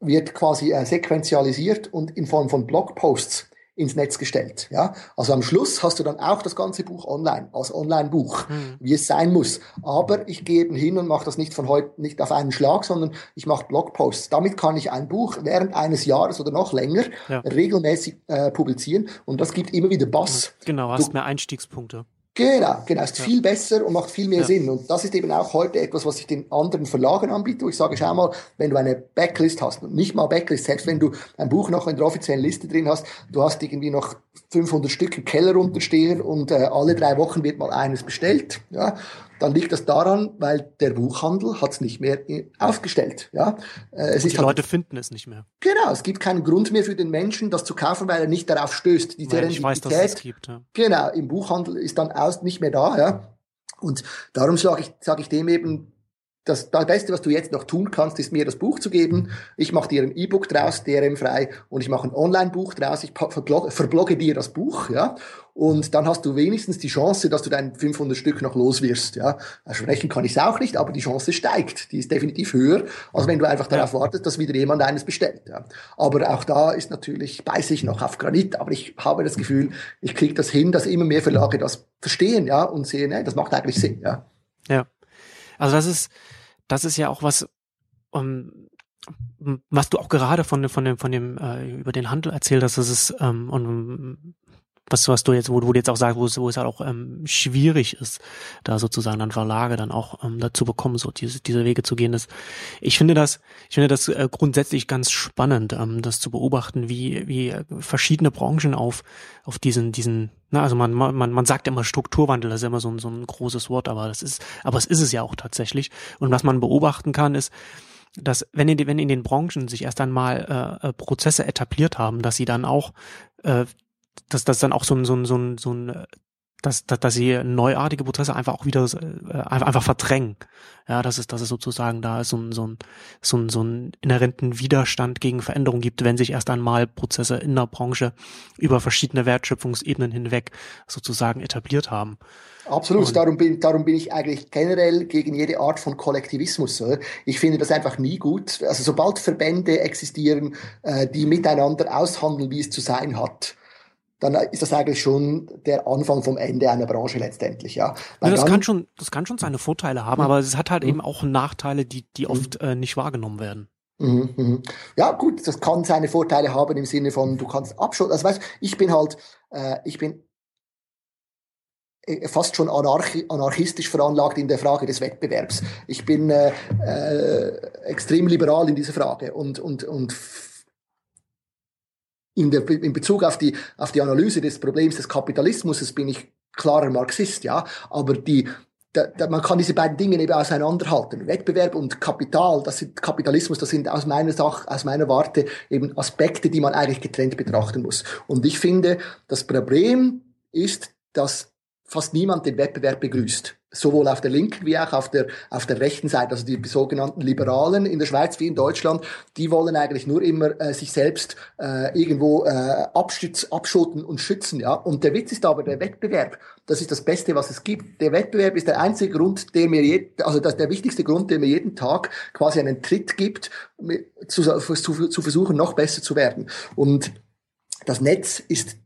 wird quasi äh, sequenzialisiert und in Form von Blogposts ins Netz gestellt. Ja, also am Schluss hast du dann auch das ganze Buch online als Online-Buch, mhm. wie es sein muss. Aber ich gehe eben hin und mache das nicht von heute, nicht auf einen Schlag, sondern ich mache Blogposts. Damit kann ich ein Buch während eines Jahres oder noch länger ja. regelmäßig äh, publizieren und das gibt immer wieder Bass. Genau, hast du, mehr Einstiegspunkte. Genau, genau, ist ja. viel besser und macht viel mehr ja. Sinn. Und das ist eben auch heute etwas, was ich den anderen Verlagen anbiete, ich sage, schau mal, wenn du eine Backlist hast, und nicht mal Backlist, selbst wenn du ein Buch noch in der offiziellen Liste drin hast, du hast irgendwie noch 500 Stück im Keller unterstehen und äh, alle drei Wochen wird mal eines bestellt, ja, dann liegt das daran, weil der Buchhandel hat es nicht mehr aufgestellt. Ja? Äh, es ist die halt, Leute finden es nicht mehr. Genau, es gibt keinen Grund mehr für den Menschen, das zu kaufen, weil er nicht darauf stößt. Die Nein, ich weiß, dass es gibt. Ja. Genau, im Buchhandel ist dann aus nicht mehr da. Ja? Und darum sage ich, sag ich dem eben, das, das Beste, was du jetzt noch tun kannst, ist mir das Buch zu geben. Ich mache dir ein E-Book draus, DRM-frei, und ich mache ein Online-Buch draus. Ich verblogge, verblogge dir das Buch, ja. Und dann hast du wenigstens die Chance, dass du dein 500 Stück noch los wirst, ja. Sprechen kann ich es auch nicht, aber die Chance steigt. Die ist definitiv höher, als wenn du einfach darauf wartest, dass wieder jemand eines bestellt, ja. Aber auch da ist natürlich, beiße ich noch auf Granit, aber ich habe das Gefühl, ich kriege das hin, dass immer mehr Verlage das verstehen, ja, und sehen, ne, das macht eigentlich Sinn, ja. Ja. Also das ist, das ist ja auch was, um, was du auch gerade von, von dem, von dem, äh, über den Handel erzählt hast, das ist, ähm, und was, was du jetzt, wo du jetzt auch sagst, wo es, wo es halt auch ähm, schwierig ist, da sozusagen dann Verlage dann auch ähm, dazu bekommen, so diese, diese Wege zu gehen. Das, ich finde das, ich finde das äh, grundsätzlich ganz spannend, ähm, das zu beobachten, wie, wie verschiedene Branchen auf, auf diesen, diesen, na, also man, man, man sagt immer Strukturwandel, das ist immer so ein, so ein großes Wort, aber das ist, aber es ist es ja auch tatsächlich. Und was man beobachten kann, ist, dass wenn in, wenn in den Branchen sich erst einmal äh, äh Prozesse etabliert haben, dass sie dann auch äh, dass das dann auch so ein, so ein, so ein, so ein dass, dass, dass sie neuartige Prozesse einfach auch wieder äh, einfach verdrängen. Ja, dass es, dass es sozusagen da so ein, so ein, so ein, so ein inhärenten Widerstand gegen Veränderung gibt, wenn sich erst einmal Prozesse in der Branche über verschiedene Wertschöpfungsebenen hinweg sozusagen etabliert haben. Absolut, darum bin, darum bin ich eigentlich generell gegen jede Art von Kollektivismus. Oder? Ich finde das einfach nie gut. Also sobald Verbände existieren, äh, die miteinander aushandeln, wie es zu sein hat, dann ist das eigentlich schon der Anfang vom Ende einer Branche letztendlich, ja. ja das kann schon, das kann schon seine Vorteile haben, mhm. aber es hat halt mhm. eben auch Nachteile, die, die oft mhm. äh, nicht wahrgenommen werden. Mhm, mhm. Ja, gut, das kann seine Vorteile haben im Sinne von, du kannst abschotten. Also weißt, ich bin halt, äh, ich bin äh, fast schon anarchi anarchistisch veranlagt in der Frage des Wettbewerbs. Ich bin äh, äh, extrem liberal in dieser Frage und, und, und in, der, in Bezug auf die, auf die Analyse des Problems des Kapitalismus bin ich klarer Marxist, ja, aber die, da, da, man kann diese beiden Dinge eben auseinanderhalten. Wettbewerb und Kapital, das sind Kapitalismus, das sind aus meiner Sach, aus meiner Warte eben Aspekte, die man eigentlich getrennt betrachten muss. Und ich finde, das Problem ist, dass fast niemand den Wettbewerb begrüßt. Sowohl auf der linken wie auch auf der, auf der rechten Seite. Also die sogenannten Liberalen in der Schweiz wie in Deutschland, die wollen eigentlich nur immer äh, sich selbst äh, irgendwo äh, abschütz, abschotten und schützen. Ja? Und der Witz ist aber der Wettbewerb. Das ist das Beste, was es gibt. Der Wettbewerb ist der einzige Grund, der mir, je, also das, der wichtigste Grund, der mir jeden Tag quasi einen Tritt gibt, zu, zu, zu versuchen, noch besser zu werden. Und das Netz ist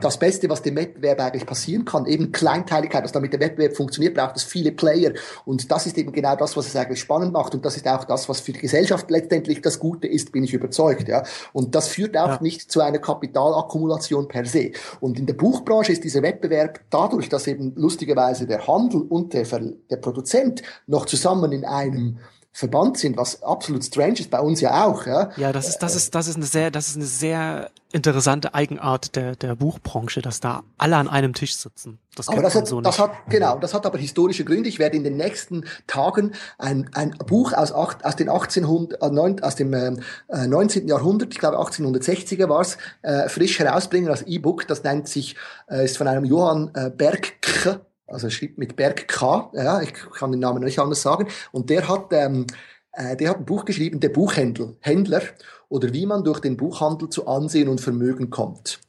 das Beste, was dem Wettbewerb eigentlich passieren kann, eben Kleinteiligkeit, also damit der Wettbewerb funktioniert, braucht es viele Player. Und das ist eben genau das, was es eigentlich spannend macht. Und das ist auch das, was für die Gesellschaft letztendlich das Gute ist, bin ich überzeugt. Ja. Und das führt auch ja. nicht zu einer Kapitalakkumulation per se. Und in der Buchbranche ist dieser Wettbewerb dadurch, dass eben lustigerweise der Handel und der, Ver der Produzent noch zusammen in einem Verband sind, was absolut strange ist, bei uns ja auch. Ja, ja das ist, das ist, das ist eine sehr, das ist eine sehr interessante Eigenart der, der Buchbranche, dass da alle an einem Tisch sitzen. Das aber das hat, so das hat, genau, das hat aber historische Gründe. Ich werde in den nächsten Tagen ein, ein Buch aus, acht, aus den 1800, äh, aus dem äh, 19. Jahrhundert, ich glaube 1860er war es, äh, frisch herausbringen als E-Book. Das nennt sich, äh, ist von einem Johann äh, Bergk, also schreibt mit Berg K, ja, ich kann den Namen nicht anders sagen, und der hat, ähm, äh, der hat ein Buch geschrieben, der Buchhändler, Händler, oder wie man durch den Buchhandel zu Ansehen und Vermögen kommt.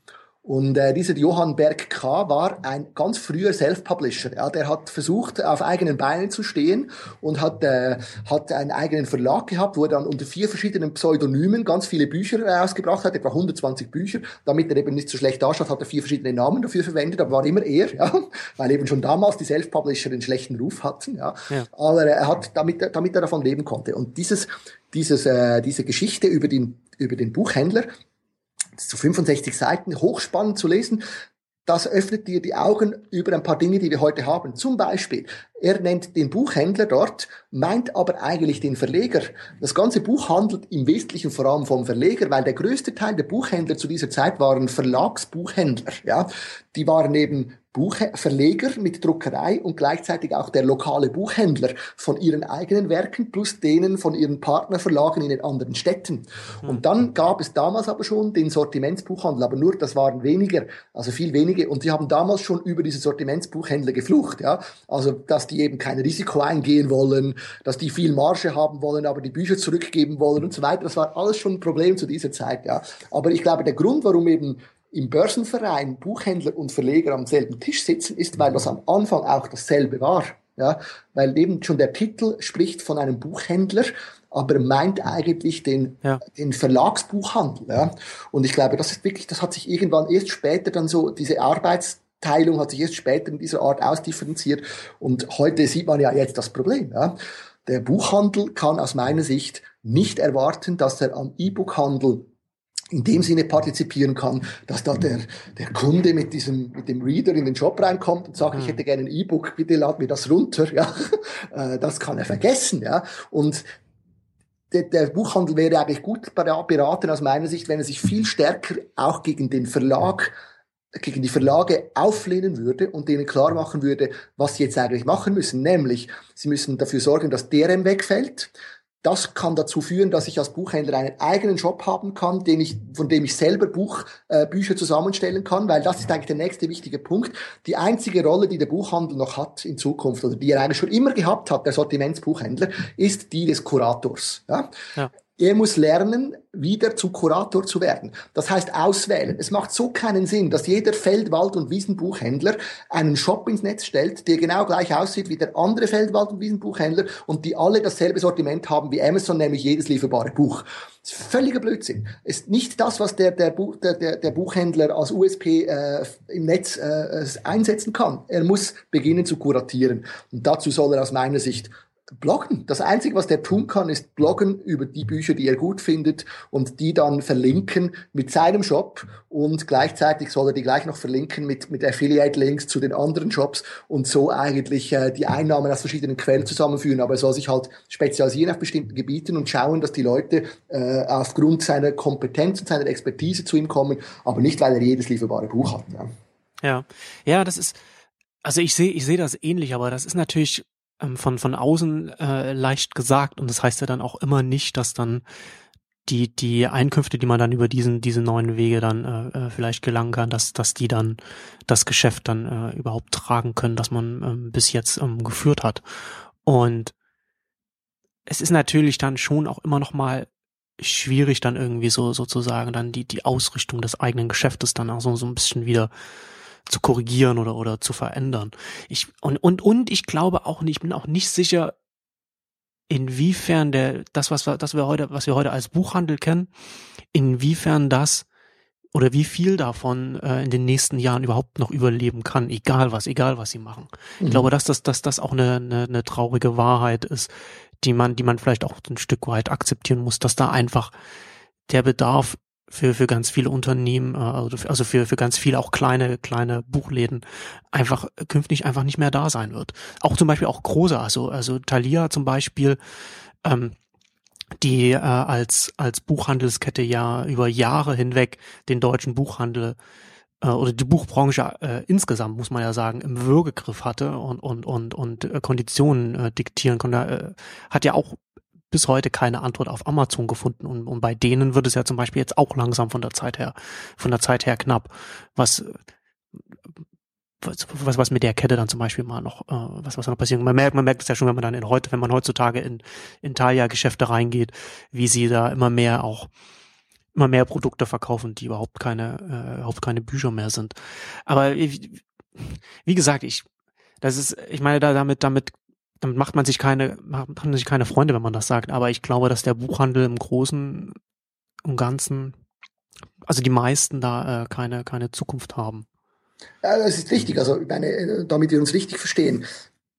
Und äh, dieser Johann Berg K. war ein ganz früher Self-Publisher. Ja, der hat versucht, auf eigenen Beinen zu stehen und hat, äh, hat einen eigenen Verlag gehabt, wo er dann unter vier verschiedenen Pseudonymen ganz viele Bücher rausgebracht hat, etwa 120 Bücher. Damit er eben nicht so schlecht dasteht, hat er vier verschiedene Namen dafür verwendet, aber war immer er, ja, weil eben schon damals die Self-Publisher einen schlechten Ruf hatten. Ja. ja. Aber er hat, damit, damit er davon leben konnte. Und dieses, dieses, äh, diese Geschichte über den, über den Buchhändler, zu 65 Seiten, hochspannend zu lesen. Das öffnet dir die Augen über ein paar Dinge, die wir heute haben. Zum Beispiel, er nennt den Buchhändler dort, meint aber eigentlich den Verleger. Das ganze Buch handelt im Wesentlichen vor allem vom Verleger, weil der größte Teil der Buchhändler zu dieser Zeit waren Verlagsbuchhändler. Ja, die waren eben Buchverleger mit Druckerei und gleichzeitig auch der lokale Buchhändler von ihren eigenen Werken plus denen von ihren Partnerverlagen in den anderen Städten. Mhm. Und dann gab es damals aber schon den Sortimentsbuchhandel, aber nur das waren weniger, also viel wenige. Und sie haben damals schon über diese Sortimentsbuchhändler geflucht, ja. Also, dass die eben kein Risiko eingehen wollen, dass die viel Marge haben wollen, aber die Bücher zurückgeben wollen und so weiter. Das war alles schon ein Problem zu dieser Zeit, ja. Aber ich glaube, der Grund, warum eben im Börsenverein Buchhändler und Verleger am selben Tisch sitzen, ist, weil das am Anfang auch dasselbe war. Ja, weil eben schon der Titel spricht von einem Buchhändler, aber meint eigentlich den, ja. den Verlagsbuchhandel. Ja. Und ich glaube, das ist wirklich, das hat sich irgendwann erst später dann so, diese Arbeitsteilung hat sich erst später in dieser Art ausdifferenziert. Und heute sieht man ja jetzt das Problem. Ja. Der Buchhandel kann aus meiner Sicht nicht erwarten, dass er am E-Book-Handel in dem Sinne partizipieren kann, dass da der, der Kunde mit diesem, mit dem Reader in den Shop reinkommt und sagt, ich mhm. hätte gerne ein E-Book, bitte lad mir das runter, ja. Äh, das kann er vergessen, ja. Und der, der Buchhandel wäre eigentlich gut beraten aus meiner Sicht, wenn er sich viel stärker auch gegen den Verlag gegen die Verlage auflehnen würde und denen klar machen würde, was sie jetzt eigentlich machen müssen. Nämlich, sie müssen dafür sorgen, dass DRM wegfällt, das kann dazu führen, dass ich als Buchhändler einen eigenen Shop haben kann, den ich, von dem ich selber Buch, äh, Bücher zusammenstellen kann, weil das ist eigentlich der nächste wichtige Punkt. Die einzige Rolle, die der Buchhandel noch hat in Zukunft oder die er eigentlich schon immer gehabt hat, der Sortimentsbuchhändler, ist die des Kurators. Ja? ja. Er muss lernen, wieder zum Kurator zu werden. Das heißt auswählen. Es macht so keinen Sinn, dass jeder Feld-, Wald- und Wiesenbuchhändler einen Shop ins Netz stellt, der genau gleich aussieht wie der andere Feld-, Wald- und Wiesenbuchhändler und die alle dasselbe Sortiment haben wie Amazon, nämlich jedes lieferbare Buch. Das ist völliger Blödsinn. Ist nicht das, was der, der, Buch, der, der Buchhändler als USP äh, im Netz äh, einsetzen kann. Er muss beginnen zu kuratieren. Und dazu soll er aus meiner Sicht bloggen. Das Einzige, was der tun kann, ist bloggen über die Bücher, die er gut findet und die dann verlinken mit seinem Shop und gleichzeitig soll er die gleich noch verlinken mit, mit Affiliate-Links zu den anderen Shops und so eigentlich äh, die Einnahmen aus verschiedenen Quellen zusammenführen. Aber er soll sich halt spezialisieren auf bestimmten Gebieten und schauen, dass die Leute äh, aufgrund seiner Kompetenz und seiner Expertise zu ihm kommen, aber nicht, weil er jedes lieferbare Buch hat. Ja, ja, ja das ist, also ich sehe ich sehe das ähnlich, aber das ist natürlich ähm, von, von außen äh, leicht gesagt und das heißt ja dann auch immer nicht, dass dann die, die Einkünfte, die man dann über diesen, diese neuen Wege dann äh, äh, vielleicht gelangen kann, dass, dass die dann das Geschäft dann äh, überhaupt tragen können, das man ähm, bis jetzt ähm, geführt hat. Und es ist natürlich dann schon auch immer noch mal schwierig, dann irgendwie so sozusagen dann die, die Ausrichtung des eigenen Geschäftes dann auch so, so ein bisschen wieder zu korrigieren oder, oder zu verändern. Ich, und, und, und ich glaube auch nicht, ich bin auch nicht sicher, inwiefern der, das, was wir, das wir heute, was wir heute als Buchhandel kennen, inwiefern das oder wie viel davon äh, in den nächsten Jahren überhaupt noch überleben kann, egal was, egal was sie machen. Mhm. Ich glaube, dass das, dass das auch eine, eine, eine traurige Wahrheit ist, die man, die man vielleicht auch ein Stück weit akzeptieren muss, dass da einfach der Bedarf für, für ganz viele Unternehmen, äh, also, also für, für ganz viele auch kleine, kleine Buchläden einfach künftig einfach nicht mehr da sein wird. Auch zum Beispiel auch große, also, also Thalia zum Beispiel, ähm, die äh, als, als Buchhandelskette ja über Jahre hinweg den deutschen Buchhandel äh, oder die Buchbranche äh, insgesamt, muss man ja sagen, im Würgegriff hatte und, und, und, und äh, Konditionen äh, diktieren konnte, äh, hat ja auch bis heute keine Antwort auf Amazon gefunden und, und bei denen wird es ja zum Beispiel jetzt auch langsam von der Zeit her, von der Zeit her knapp, was was, was mit der Kette dann zum Beispiel mal noch, äh, was, was noch passiert. Man merkt, man merkt es ja schon, wenn man dann in heute, wenn man heutzutage in, in Thalia-Geschäfte reingeht, wie sie da immer mehr auch, immer mehr Produkte verkaufen, die überhaupt keine, äh, überhaupt keine Bücher mehr sind. Aber wie, wie gesagt, ich, das ist, ich meine, da, damit, damit damit macht man sich keine, macht man sich keine Freunde, wenn man das sagt. Aber ich glaube, dass der Buchhandel im Großen und Ganzen, also die meisten da äh, keine, keine Zukunft haben. Ja, das ist richtig. Also, ich meine, äh, damit wir uns richtig verstehen.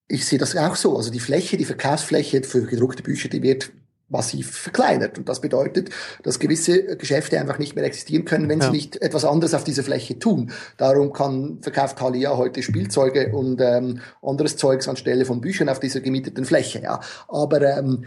Ich sehe das auch so. Also die Fläche, die Verkaufsfläche für gedruckte Bücher, die wird massiv verkleinert. Und das bedeutet, dass gewisse Geschäfte einfach nicht mehr existieren können, wenn ja. sie nicht etwas anderes auf dieser Fläche tun. Darum kann, verkauft Thalia heute Spielzeuge und ähm, anderes Zeugs anstelle von Büchern auf dieser gemieteten Fläche. Ja. Aber ähm,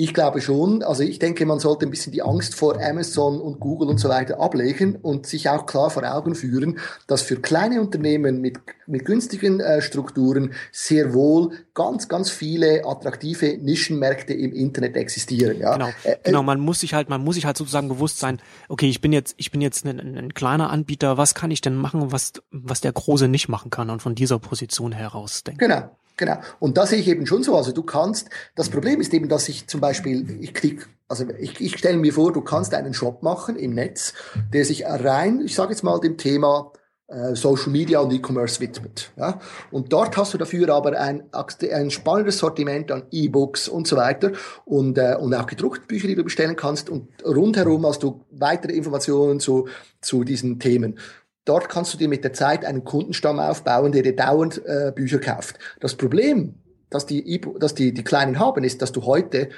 ich glaube schon, also ich denke, man sollte ein bisschen die Angst vor Amazon und Google und so weiter ablegen und sich auch klar vor Augen führen, dass für kleine Unternehmen mit, mit günstigen äh, Strukturen sehr wohl ganz, ganz viele attraktive Nischenmärkte im Internet existieren. Ja? Genau, äh, äh genau. Man muss sich halt, man muss sich halt sozusagen bewusst sein, okay, ich bin jetzt, ich bin jetzt ein, ein kleiner Anbieter, was kann ich denn machen, was, was der Große nicht machen kann und von dieser Position heraus denken. Genau. Genau. Und da sehe ich eben schon so. Also du kannst, das Problem ist eben, dass ich zum Beispiel, ich krieg, also ich, ich stelle mir vor, du kannst einen Shop machen im Netz, der sich rein, ich sage jetzt mal, dem Thema äh, Social Media und E-Commerce widmet. Ja? Und dort hast du dafür aber ein, ein spannendes Sortiment an E-Books und so weiter und, äh, und auch gedruckte Bücher, die du bestellen kannst und rundherum hast du weitere Informationen zu, zu diesen Themen. Dort kannst du dir mit der Zeit einen Kundenstamm aufbauen, der dir dauernd äh, Bücher kauft. Das Problem, das die, e dass die, die Kleinen haben, ist, dass du heute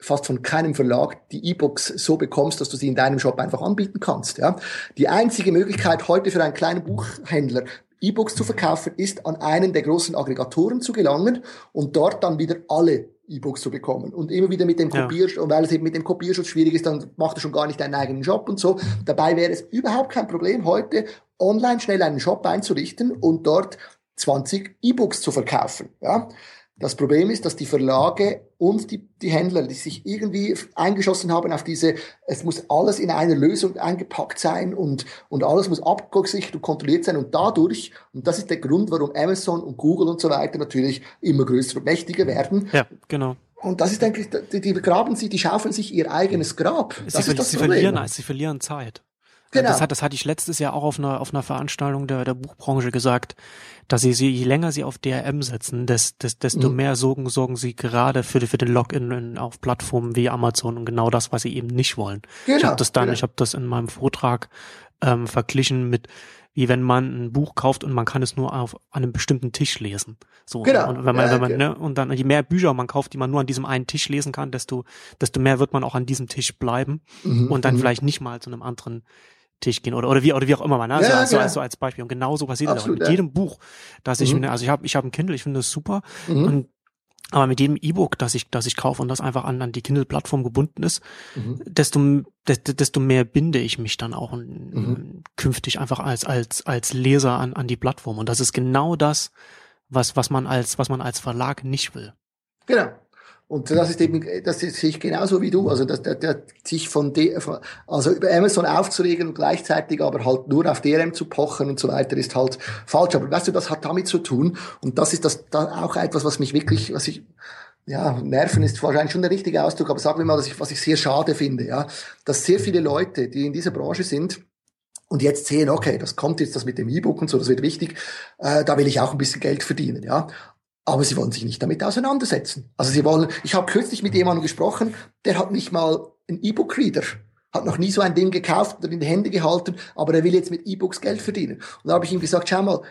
fast von keinem Verlag die E-Books so bekommst, dass du sie in deinem Shop einfach anbieten kannst. Ja? Die einzige Möglichkeit heute für einen kleinen Buchhändler E-Books zu verkaufen, ist an einen der großen Aggregatoren zu gelangen und dort dann wieder alle E-Books zu bekommen. Und immer wieder mit dem Kopierschutz, ja. und weil es eben mit dem Kopierschutz schwierig ist, dann macht er schon gar nicht deinen eigenen Job und so. Dabei wäre es überhaupt kein Problem, heute online schnell einen Shop einzurichten und dort 20 E-Books zu verkaufen. Ja? Das Problem ist, dass die Verlage und die, die Händler, die sich irgendwie eingeschossen haben auf diese, es muss alles in einer Lösung eingepackt sein und, und alles muss abgesichert und kontrolliert sein und dadurch, und das ist der Grund, warum Amazon und Google und so weiter natürlich immer größer und mächtiger werden. Ja, genau. Und das ist eigentlich, die, die graben sich, die schaufeln sich ihr eigenes Grab. Das sie, ist das sie verlieren, sie verlieren Zeit. Genau. Das, hat, das hatte ich letztes Jahr auch auf einer, auf einer Veranstaltung der, der Buchbranche gesagt, dass sie, sie, je länger sie auf DRM setzen, des, des, desto mhm. mehr sorgen, sorgen sie gerade für, für den Login auf Plattformen wie Amazon und genau das, was sie eben nicht wollen. Genau. Ich habe das dann, genau. ich habe das in meinem Vortrag ähm, verglichen mit wie wenn man ein Buch kauft und man kann es nur auf einem bestimmten Tisch lesen. So genau. und wenn man, ja, wenn man okay. ne, und dann je mehr Bücher man kauft, die man nur an diesem einen Tisch lesen kann, desto desto mehr wird man auch an diesem Tisch bleiben mhm, und dann mhm. vielleicht nicht mal zu einem anderen Tisch gehen oder oder wie oder wie auch immer man ne? also, ja, also, also als Beispiel und genauso passiert Absolut, das mit jedem Buch dass ich mhm. also ich habe ich habe ein Kindle ich finde das super mhm. und aber mit jedem E-Book, das ich, das ich kaufe und das einfach an, an die Kindle-Plattform gebunden ist, mhm. desto, desto mehr binde ich mich dann auch mhm. künftig einfach als, als, als Leser an, an die Plattform. Und das ist genau das, was, was man als, was man als Verlag nicht will. Genau. Und das ist eben, das sehe ich genauso wie du. Also, dass der, der, sich von, de, also über Amazon aufzuregen und gleichzeitig aber halt nur auf DRM zu pochen und so weiter ist halt falsch. Aber weißt du, das hat damit zu tun. Und das ist das, da auch etwas, was mich wirklich, was ich, ja, nerven ist wahrscheinlich schon der richtige Ausdruck, aber sagen wir mal, dass ich, was ich sehr schade finde, ja, dass sehr viele Leute, die in dieser Branche sind, und jetzt sehen, okay, das kommt jetzt das mit dem E-Book und so, das wird wichtig, äh, da will ich auch ein bisschen Geld verdienen, ja aber sie wollen sich nicht damit auseinandersetzen. Also sie wollen, ich habe kürzlich mit jemandem gesprochen, der hat nicht mal einen E-Book-Reader, hat noch nie so ein Ding gekauft oder in die Hände gehalten, aber er will jetzt mit E-Books Geld verdienen. Und da habe ich ihm gesagt, schau mal,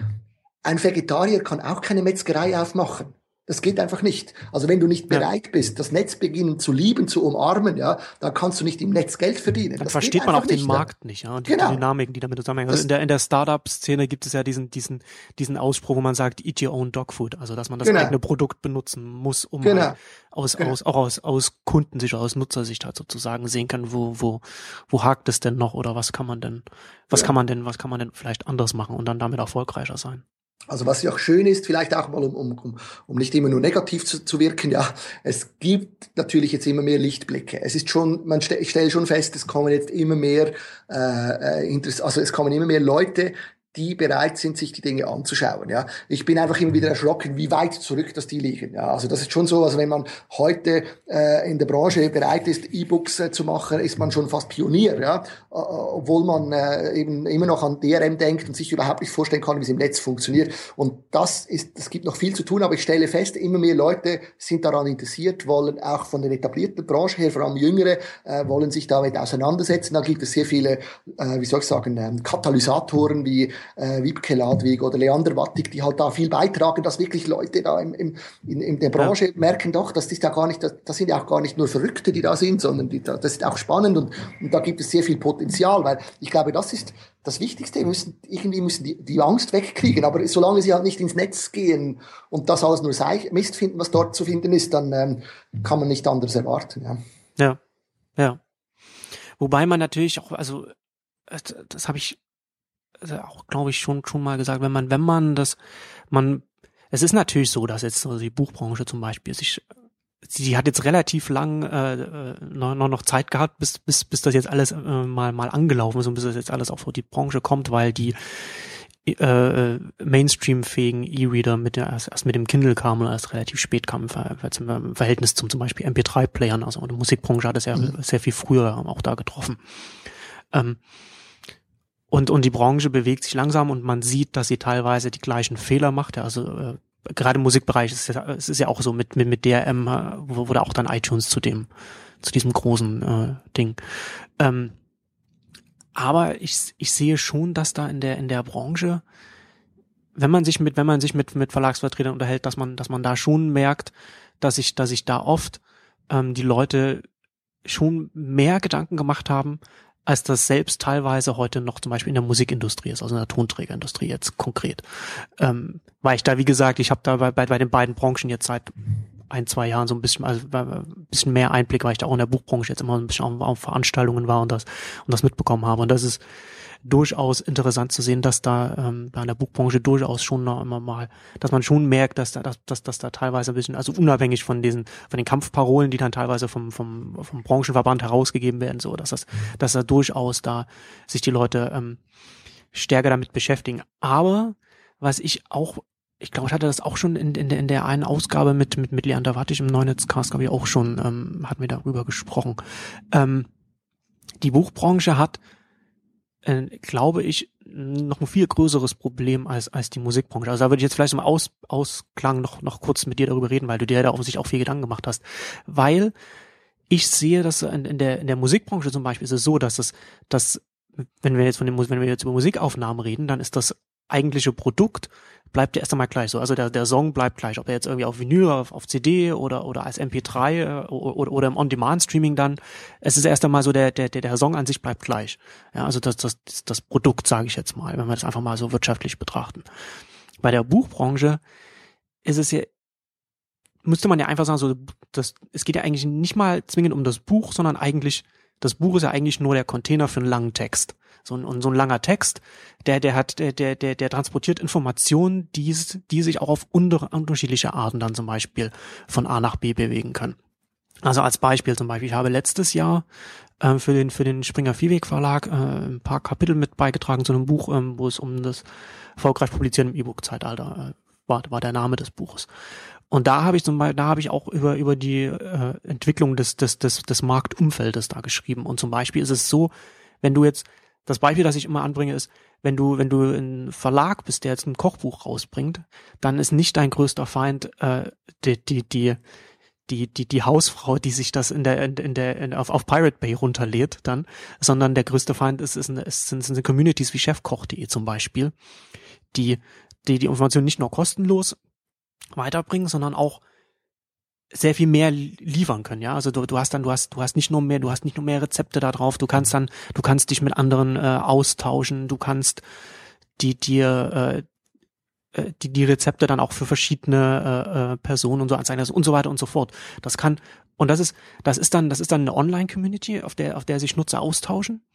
ein Vegetarier kann auch keine Metzgerei aufmachen. Das geht einfach nicht. Also wenn du nicht bereit bist, das Netz beginnen zu lieben, zu umarmen, ja, dann kannst du nicht im Netz Geld verdienen. Dann das versteht man auch den nicht, Markt nicht, ja, und die genau. Dynamiken, die damit zusammenhängen. Also in der, in der Startup-Szene gibt es ja diesen, diesen, diesen Ausspruch, wo man sagt, eat your own dog food. Also, dass man das genau. eigene Produkt benutzen muss, um genau. halt aus, genau. aus, auch aus, aus Kundensicht, aus Nutzersicht halt sozusagen sehen kann, wo, wo, wo hakt es denn noch oder was kann man denn, was kann man denn, was kann man denn vielleicht anders machen und dann damit erfolgreicher sein. Also was ja auch schön ist, vielleicht auch mal, um, um, um nicht immer nur negativ zu, zu wirken, ja, es gibt natürlich jetzt immer mehr Lichtblicke. Es ist schon, man ste ich stelle schon fest, es kommen jetzt immer mehr, äh, äh also es kommen immer mehr Leute, die bereit sind, sich die Dinge anzuschauen. Ja, ich bin einfach immer wieder erschrocken, wie weit zurück das die liegen. Ja, also das ist schon so, also wenn man heute äh, in der Branche bereit ist, E-Books äh, zu machen, ist man schon fast Pionier. Ja, äh, obwohl man äh, eben immer noch an DRM denkt und sich überhaupt nicht vorstellen kann, wie es im Netz funktioniert. Und das ist, es gibt noch viel zu tun, aber ich stelle fest, immer mehr Leute sind daran interessiert, wollen auch von der etablierten Branche her, vor allem Jüngere, äh, wollen sich damit auseinandersetzen. Da gibt es sehr viele, äh, wie soll ich sagen, ähm, Katalysatoren wie äh, Wiebke Ladwig oder Leander Wattig, die halt da viel beitragen, dass wirklich Leute da im, im, in, in der Branche ja. merken doch, dass das da gar nicht, das, das sind ja auch gar nicht nur Verrückte, die da sind, sondern die, das ist auch spannend und, und da gibt es sehr viel Potenzial, weil ich glaube, das ist das Wichtigste. Wir müssen, irgendwie müssen die, die Angst wegkriegen, aber solange sie halt nicht ins Netz gehen und das alles nur sei, Mist finden, was dort zu finden ist, dann ähm, kann man nicht anderes erwarten. Ja, ja. ja. Wobei man natürlich auch, also das habe ich auch, glaube ich, schon, schon mal gesagt, wenn man, wenn man das, man, es ist natürlich so, dass jetzt so die Buchbranche zum Beispiel sich, sie hat jetzt relativ lang äh, äh noch, noch Zeit gehabt, bis, bis, bis das jetzt alles äh, mal, mal angelaufen ist und bis das jetzt alles auf die Branche kommt, weil die äh, Mainstream-fähigen E-Reader mit der, erst, erst mit dem Kindle kam und erst relativ spät kam im Verhältnis zum zum Beispiel MP3-Playern, also die Musikbranche hat es ja mhm. sehr viel früher auch da getroffen. Ähm, und, und die Branche bewegt sich langsam und man sieht, dass sie teilweise die gleichen Fehler macht. Also äh, gerade im Musikbereich ist es, ja, es ist ja auch so mit, mit, mit DRM, äh, wurde auch dann iTunes zu dem, zu diesem großen äh, Ding. Ähm, aber ich, ich sehe schon, dass da in der, in der Branche, wenn man sich mit, wenn man sich mit, mit Verlagsvertretern unterhält, dass man, dass man da schon merkt, dass ich, dass ich da oft ähm, die Leute schon mehr Gedanken gemacht haben, als das selbst teilweise heute noch zum Beispiel in der Musikindustrie ist, also in der Tonträgerindustrie jetzt konkret. Ähm, weil ich da, wie gesagt, ich habe da bei, bei, bei den beiden Branchen jetzt seit ein, zwei Jahren so ein bisschen, also ein bisschen mehr Einblick, weil ich da auch in der Buchbranche jetzt immer ein bisschen auf, auf Veranstaltungen war und das, und das mitbekommen habe. Und das ist durchaus interessant zu sehen, dass da ähm, in der Buchbranche durchaus schon noch immer mal, dass man schon merkt, dass da, dass, dass, dass da teilweise ein bisschen, also unabhängig von diesen, von den Kampfparolen, die dann teilweise vom, vom, vom Branchenverband herausgegeben werden, so, dass das, dass da durchaus da sich die Leute ähm, stärker damit beschäftigen. Aber was ich auch ich glaube, ich hatte das auch schon in, in, der, in der einen Ausgabe mit, mit, mit Leander Wattig im Neunetzcast, glaube ich, auch schon, ähm, hatten wir darüber gesprochen. Ähm, die Buchbranche hat, äh, glaube ich, noch ein viel größeres Problem als, als die Musikbranche. Also da würde ich jetzt vielleicht im Aus, Ausklang noch, noch kurz mit dir darüber reden, weil du dir da offensichtlich auch viel Gedanken gemacht hast. Weil ich sehe, dass in, in, der, in der Musikbranche zum Beispiel ist es so, dass es, dass, wenn wir jetzt von dem, wenn wir jetzt über Musikaufnahmen reden, dann ist das eigentliche Produkt bleibt ja erst einmal gleich so. Also der, der Song bleibt gleich, ob er jetzt irgendwie auf Vinyl, auf, auf CD oder, oder als MP3 äh, oder, oder im On-Demand-Streaming dann. Es ist erst einmal so, der, der, der Song an sich bleibt gleich. Ja, also das, das, das Produkt, sage ich jetzt mal, wenn wir das einfach mal so wirtschaftlich betrachten. Bei der Buchbranche ist es ja müsste man ja einfach sagen, so, das, es geht ja eigentlich nicht mal zwingend um das Buch, sondern eigentlich, das Buch ist ja eigentlich nur der Container für einen langen Text so ein, so ein langer Text, der, der hat, der, der, der, transportiert Informationen, die, die sich auch auf unter, unterschiedliche Arten dann zum Beispiel von A nach B bewegen können. Also als Beispiel zum Beispiel, ich habe letztes Jahr äh, für den für den Springer Viehweg Verlag äh, ein paar Kapitel mit beigetragen zu einem Buch, ähm, wo es um das erfolgreich Publizieren im E-Book-Zeitalter äh, war, war der Name des Buches. Und da habe ich zum Beispiel, da habe ich auch über über die äh, Entwicklung des des des des Marktumfeldes da geschrieben. Und zum Beispiel ist es so, wenn du jetzt das Beispiel, das ich immer anbringe, ist, wenn du, wenn du ein Verlag bist, der jetzt ein Kochbuch rausbringt, dann ist nicht dein größter Feind äh, die, die, die, die, die, die Hausfrau, die sich das in der, in, der, in, auf, auf Pirate Bay runterlädt dann, sondern der größte Feind ist, ist, ist sind, sind Communities wie Chefkoch.de zum Beispiel, die, die die Information nicht nur kostenlos weiterbringen, sondern auch sehr viel mehr liefern können, ja. Also du, du hast dann, du hast, du hast nicht nur mehr, du hast nicht nur mehr Rezepte da drauf, du kannst dann, du kannst dich mit anderen äh, austauschen, du kannst die dir äh, äh die, die Rezepte dann auch für verschiedene äh, äh, Personen und so anzeigen und so weiter und so fort. Das kann und das ist das ist dann das ist dann eine Online-Community, auf der auf der sich Nutzer austauschen.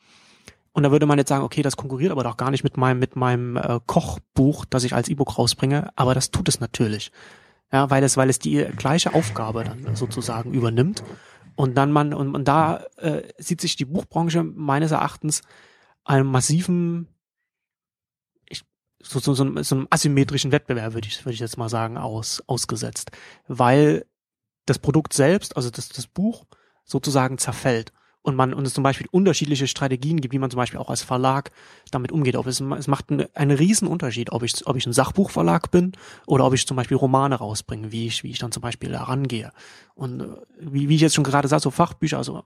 Und da würde man jetzt sagen, okay, das konkurriert aber doch gar nicht mit meinem mit meinem äh, Kochbuch, das ich als E-Book rausbringe, aber das tut es natürlich ja, weil es, weil es die gleiche Aufgabe dann sozusagen übernimmt. Und dann man, und, und da äh, sieht sich die Buchbranche meines Erachtens einem massiven, ich, so, so, so, so einem asymmetrischen Wettbewerb, würde ich, würde ich jetzt mal sagen, aus, ausgesetzt. Weil das Produkt selbst, also das, das Buch, sozusagen zerfällt und man und es zum Beispiel unterschiedliche Strategien gibt, wie man zum Beispiel auch als Verlag damit umgeht. Ob es, es macht einen, einen riesen Unterschied, ob ich, ob ich ein Sachbuchverlag bin oder ob ich zum Beispiel Romane rausbringe, wie ich, wie ich dann zum Beispiel da rangehe. Und äh, wie, wie ich jetzt schon gerade sagte, so Fachbücher, also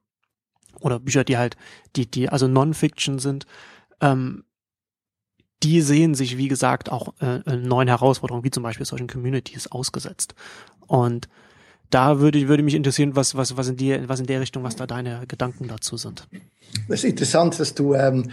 oder Bücher, die halt, die, die also Non-Fiction sind, ähm, die sehen sich, wie gesagt, auch äh, neuen Herausforderungen, wie zum Beispiel solchen Communities ausgesetzt. Und da würde, würde mich interessieren, was, was, was in die, was in der Richtung, was da deine Gedanken dazu sind. Das ist interessant, dass du ähm,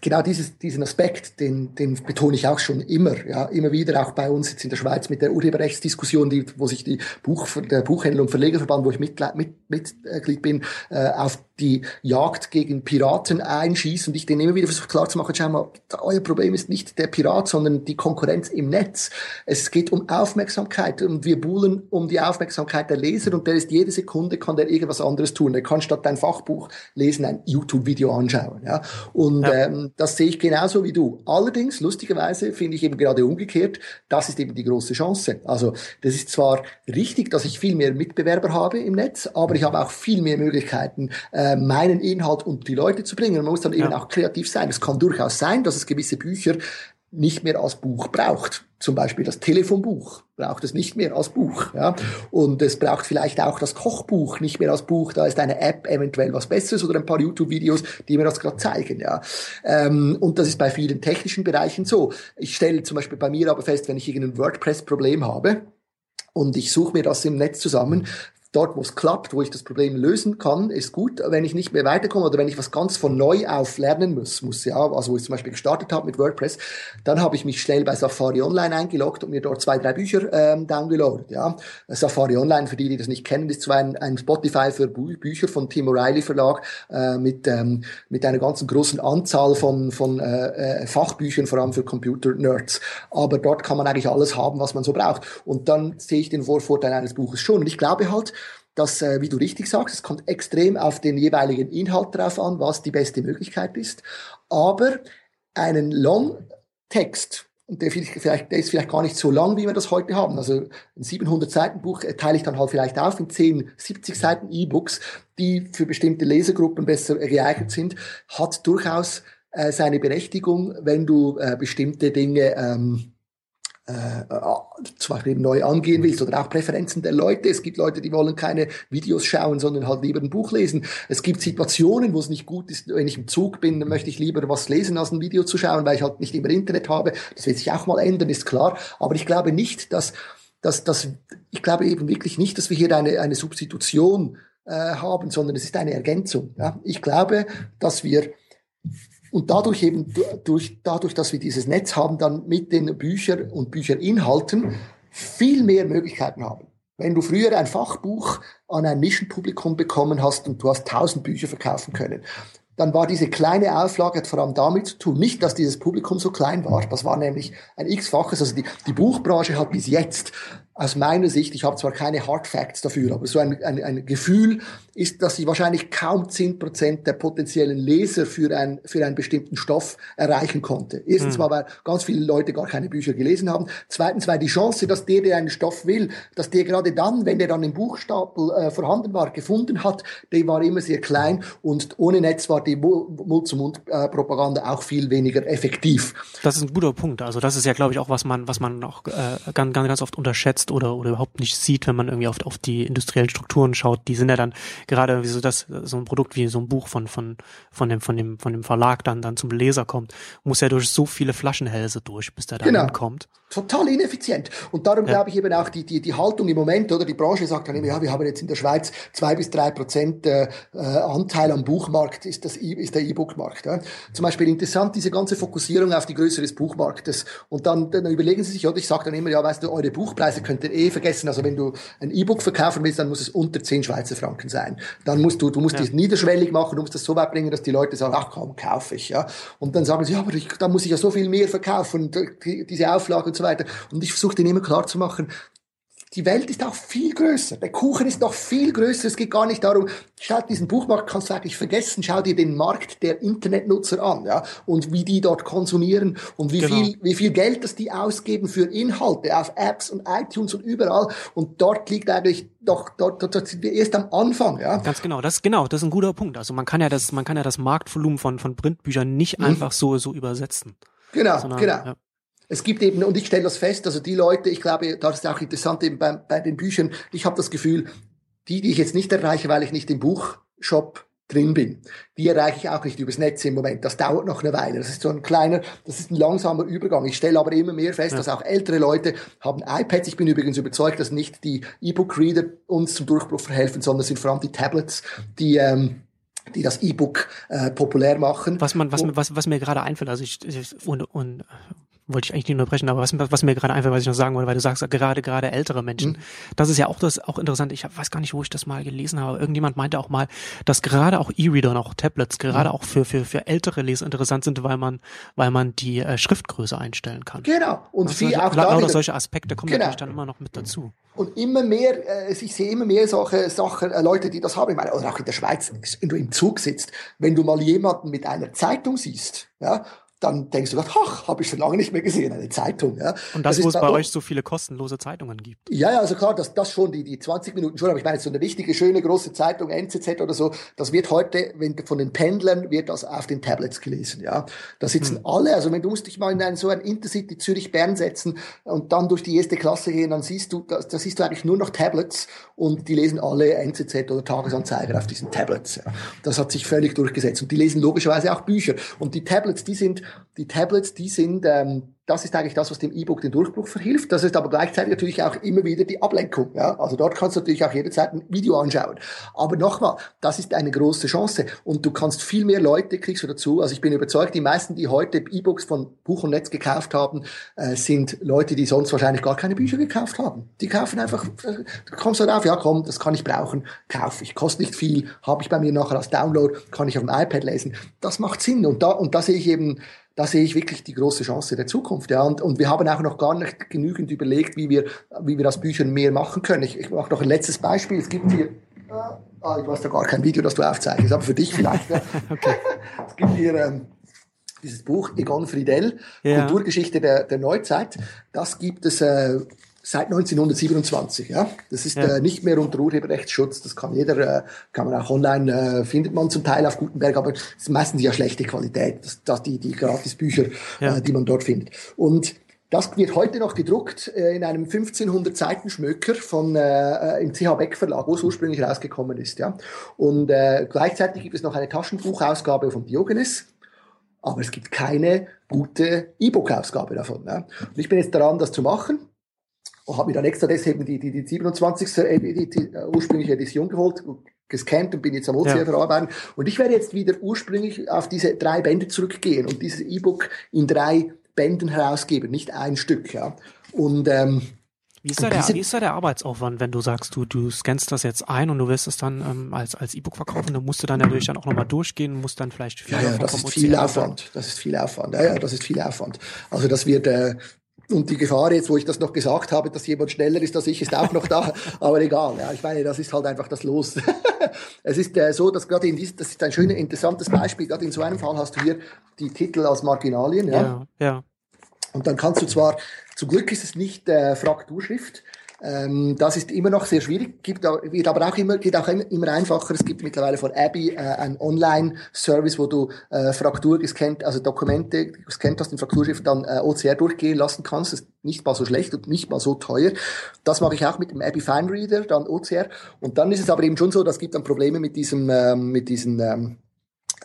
genau dieses, diesen Aspekt, den, den betone ich auch schon immer, ja, immer wieder, auch bei uns jetzt in der Schweiz mit der Urheberrechtsdiskussion, die, wo sich die Buch, der Buchhändler und Verlegerverband, wo ich Mitglied, mit, Mitglied bin, äh, auf die Jagd gegen Piraten einschießt und ich denen immer wieder versuche klarzumachen, schau mal, euer Problem ist nicht der Pirat, sondern die Konkurrenz im Netz. Es geht um Aufmerksamkeit und wir buhlen um die Aufmerksamkeit der Leser und der ist jede Sekunde kann der irgendwas anderes tun. Der kann statt ein Fachbuch lesen ein YouTube-Video anschauen. Ja? Und ja. Ähm, das sehe ich genauso wie du. Allerdings, lustigerweise, finde ich eben gerade umgekehrt, das ist eben die große Chance. Also das ist zwar richtig, dass ich viel mehr Mitbewerber habe im Netz, aber ich habe auch viel mehr Möglichkeiten, äh, meinen Inhalt unter die Leute zu bringen. Man muss dann eben ja. auch kreativ sein. Es kann durchaus sein, dass es gewisse Bücher nicht mehr als Buch braucht. Zum Beispiel das Telefonbuch braucht es nicht mehr als Buch. Ja? Und es braucht vielleicht auch das Kochbuch nicht mehr als Buch. Da ist eine App eventuell was Besseres oder ein paar YouTube-Videos, die mir das gerade zeigen. Ja? Ähm, und das ist bei vielen technischen Bereichen so. Ich stelle zum Beispiel bei mir aber fest, wenn ich irgendein WordPress-Problem habe, und ich suche mir das im Netz zusammen, dort, wo es klappt, wo ich das Problem lösen kann, ist gut. Wenn ich nicht mehr weiterkomme oder wenn ich was ganz von neu auf lernen muss, muss ja, also wo ich zum Beispiel gestartet habe mit WordPress, dann habe ich mich schnell bei Safari Online eingeloggt und mir dort zwei, drei Bücher ähm, downgeloadet. Ja. Safari Online, für die, die das nicht kennen, ist zwar ein, ein Spotify für Bü Bücher von Tim O'Reilly Verlag äh, mit, ähm, mit einer ganzen großen Anzahl von, von äh, äh, Fachbüchern, vor allem für Computer-Nerds. Aber dort kann man eigentlich alles haben, was man so braucht. Und dann sehe ich den Vorvorteil eines Buches schon. Und ich glaube halt, dass, äh, wie du richtig sagst, es kommt extrem auf den jeweiligen Inhalt drauf an, was die beste Möglichkeit ist. Aber einen Long-Text, und der, vielleicht, der ist vielleicht gar nicht so lang, wie wir das heute haben. Also ein 700 Seiten Buch äh, teile ich dann halt vielleicht auf in 10, 70 Seiten E-Books, die für bestimmte Lesergruppen besser geeignet sind, hat durchaus äh, seine Berechtigung, wenn du äh, bestimmte Dinge ähm, äh, zum Beispiel neu angehen willst oder auch Präferenzen der Leute. Es gibt Leute, die wollen keine Videos schauen, sondern halt lieber ein Buch lesen. Es gibt Situationen, wo es nicht gut ist, wenn ich im Zug bin, dann möchte ich lieber was lesen, als ein Video zu schauen, weil ich halt nicht immer Internet habe. Das wird sich auch mal ändern, ist klar. Aber ich glaube nicht, dass, dass, dass ich glaube eben wirklich nicht, dass wir hier eine, eine Substitution äh, haben, sondern es ist eine Ergänzung. Ja? Ich glaube, dass wir und dadurch eben, durch, dadurch, dass wir dieses Netz haben, dann mit den Büchern und Bücherinhalten viel mehr Möglichkeiten haben. Wenn du früher ein Fachbuch an ein Nischenpublikum bekommen hast und du hast tausend Bücher verkaufen können, dann war diese kleine Auflage vor allem damit zu tun, nicht, dass dieses Publikum so klein war, das war nämlich ein x-faches, also die, die Buchbranche hat bis jetzt aus meiner Sicht, ich habe zwar keine Hard Facts dafür, aber so ein, ein, ein Gefühl ist, dass sie wahrscheinlich kaum zehn Prozent der potenziellen Leser für, ein, für einen bestimmten Stoff erreichen konnte. Erstens hm. mal, weil ganz viele Leute gar keine Bücher gelesen haben. Zweitens, weil die Chance, dass der, der einen Stoff will, dass der gerade dann, wenn der dann im Buchstapel äh, vorhanden war, gefunden hat, die war immer sehr klein und ohne Netz war die Mund-zu-Mund-Propaganda auch viel weniger effektiv. Das ist ein guter Punkt. Also das ist ja, glaube ich, auch was man, was man auch äh, ganz, ganz oft unterschätzt unterschätzt oder, oder überhaupt nicht sieht, wenn man irgendwie auf, auf die industriellen Strukturen schaut. Die sind ja dann gerade wie so das, so ein Produkt wie so ein Buch von, von, von dem, von dem, von dem Verlag dann, dann zum Leser kommt, muss ja durch so viele Flaschenhälse durch, bis der da genau. kommt. Total ineffizient. Und darum ja. glaube ich eben auch die, die, die Haltung im Moment, oder die Branche sagt dann immer, ja, wir haben jetzt in der Schweiz zwei bis drei Prozent äh, äh Anteil am Buchmarkt, ist, das, ist der E-Book-Markt. Ja. Zum Beispiel interessant, diese ganze Fokussierung auf die Größe des Buchmarktes. Und dann, dann überlegen Sie sich, oder ich sage dann immer, ja, weißt du, eure Buchpreise könnt ihr eh vergessen. Also wenn du ein E-Book verkaufen willst, dann muss es unter 10 Schweizer Franken sein. Dann musst du, du musst ja. das niederschwellig machen, du musst das so weit bringen, dass die Leute sagen, ach komm, kaufe ich, ja. Und dann sagen sie, ja, aber ich, da muss ich ja so viel mehr verkaufen, diese Auflage und so weiter. Und ich versuche denen immer klar zu machen, die Welt ist auch viel größer. Der Kuchen ist noch viel größer. Es geht gar nicht darum, schau diesen Buchmarkt kannst du eigentlich vergessen. Schau dir den Markt der Internetnutzer an, ja, und wie die dort konsumieren und wie genau. viel, wie viel Geld das die ausgeben für Inhalte auf Apps und iTunes und überall. Und dort liegt eigentlich doch, dort, dort, dort sind wir erst am Anfang, ja. Ganz genau. Das, genau, das ist ein guter Punkt. Also man kann ja das, man kann ja das Marktvolumen von, von Printbüchern nicht mhm. einfach so, so übersetzen. Genau, sondern, genau. Ja es gibt eben, und ich stelle das fest, also die Leute, ich glaube, das ist auch interessant eben bei, bei den Büchern, ich habe das Gefühl, die, die ich jetzt nicht erreiche, weil ich nicht im Buchshop drin bin, die erreiche ich auch nicht übers Netz im Moment. Das dauert noch eine Weile. Das ist so ein kleiner, das ist ein langsamer Übergang. Ich stelle aber immer mehr fest, ja. dass auch ältere Leute haben iPads. Ich bin übrigens überzeugt, dass nicht die E-Book-Reader uns zum Durchbruch verhelfen, sondern es sind vor allem die Tablets, die ähm, die das E-Book äh, populär machen. Was man, was, was, was mir gerade einfällt, also ich, und, und wollte ich eigentlich nicht unterbrechen, aber was, was mir gerade einfällt, was ich noch sagen wollte, weil du sagst, gerade, gerade ältere Menschen, mhm. das ist ja auch das, auch interessant, ich weiß gar nicht, wo ich das mal gelesen habe, irgendjemand meinte auch mal, dass gerade auch E-Reader und auch Tablets gerade mhm. auch für, für, für ältere Leser interessant sind, weil man, weil man die äh, Schriftgröße einstellen kann. Genau. Und also wie auch lauter solche Aspekte kommen genau. natürlich dann immer noch mit dazu. Und immer mehr, äh, ich sehe immer mehr solche Sachen, äh, Leute, die das haben, ich meine, oder auch in der Schweiz, wenn du im Zug sitzt, wenn du mal jemanden mit einer Zeitung siehst, ja, dann denkst du, ach, habe ich schon lange nicht mehr gesehen, eine Zeitung. Ja. Und das, das wo es bei euch so viele kostenlose Zeitungen gibt. Ja, ja, also klar, das, das schon, die, die 20 Minuten schon, aber ich meine, so eine richtige, schöne, große Zeitung, NZZ oder so, das wird heute, wenn von den Pendlern, wird das auf den Tablets gelesen, ja. Da sitzen hm. alle, also wenn du musst dich mal in ein, so ein Intercity Zürich-Bern setzen und dann durch die erste Klasse gehen, dann siehst du, da, da siehst du eigentlich nur noch Tablets und die lesen alle NZZ oder Tagesanzeiger auf diesen Tablets. Ja. Das hat sich völlig durchgesetzt und die lesen logischerweise auch Bücher und die Tablets, die sind die Tablets, die sind ähm, das ist eigentlich das, was dem E-Book den Durchbruch verhilft. Das ist aber gleichzeitig natürlich auch immer wieder die Ablenkung. Ja? Also dort kannst du natürlich auch jederzeit ein Video anschauen. Aber nochmal, das ist eine große Chance und du kannst viel mehr Leute kriegst du dazu. Also ich bin überzeugt, die meisten, die heute E-Books von Buch und Netz gekauft haben, äh, sind Leute, die sonst wahrscheinlich gar keine Bücher gekauft haben. Die kaufen einfach, äh, du kommst halt auf, ja komm, das kann ich brauchen, kaufe ich. Kostet nicht viel, habe ich bei mir nachher als Download, kann ich auf dem iPad lesen. Das macht Sinn und da, und da sehe ich eben, da sehe ich wirklich die große Chance der Zukunft. Ja. Und, und wir haben auch noch gar nicht genügend überlegt, wie wir, wie wir aus Büchern mehr machen können. Ich, ich mache noch ein letztes Beispiel. Es gibt hier, ah, ich weiß da gar kein Video, das du aufzeichnest, aber für dich vielleicht. Ja. okay. Es gibt hier ähm, dieses Buch Egon Friedel, ja. Kulturgeschichte der, der Neuzeit. Das gibt es äh, seit 1927. Ja, das ist ja. äh, nicht mehr unter Urheberrechtsschutz. Das kann jeder, äh, kann man auch online äh, findet man zum Teil auf Gutenberg, aber es ist meistens ja schlechte Qualität. Das, das die die Gratisbücher, ja. äh, die man dort findet. Und das wird heute noch gedruckt äh, in einem 1500 Seiten Schmöker von äh, im CH Beck Verlag, wo es ursprünglich rausgekommen ist. Ja, und äh, gleichzeitig gibt es noch eine Taschenbuchausgabe von Diogenes. Aber es gibt keine gute E-Book-Ausgabe davon. Ja. Und ich bin jetzt daran, das zu machen und habe mir dann extra deswegen die, die, die 27. Äh, die, die, uh, ursprüngliche Edition geholt, gescannt und bin jetzt am OCR ja. verarbeiten. Und ich werde jetzt wieder ursprünglich auf diese drei Bände zurückgehen und dieses E-Book in drei Bänden herausgeben, nicht ein Stück. Ja. Und ähm, wie ist, da der, wie ist da der Arbeitsaufwand, wenn du sagst, du, du scannst das jetzt ein und du wirst es dann ähm, als, als E-Book verkaufen, dann musst du dann natürlich dann auch nochmal durchgehen, musst dann vielleicht viel Ja, ja das ist viel Aufwand. Das ist viel Aufwand. Ja, ja, das ist viel Aufwand. Also das wird, äh, und die Gefahr jetzt, wo ich das noch gesagt habe, dass jemand schneller ist als ich, ist auch noch da. Aber egal. Ja, ich meine, das ist halt einfach das Los. es ist äh, so, dass gerade in diesem, das ist ein schönes, interessantes Beispiel. Gerade in so einem Fall hast du hier die Titel als Marginalien. Ja, ja. ja. Und dann kannst du zwar, zum Glück ist es nicht äh, Frakturschrift, ähm, das ist immer noch sehr schwierig, gibt, wird aber auch immer, geht auch immer einfacher. Es gibt mittlerweile von Abby äh, einen Online-Service, wo du äh, Fraktur gescannt, also Dokumente gescannt hast in Frakturschrift dann äh, OCR durchgehen lassen kannst. Das ist nicht mal so schlecht und nicht mal so teuer. Das mache ich auch mit dem Abby Fine Reader, dann OCR. Und dann ist es aber eben schon so, das gibt dann Probleme mit diesem, ähm, mit diesen ähm,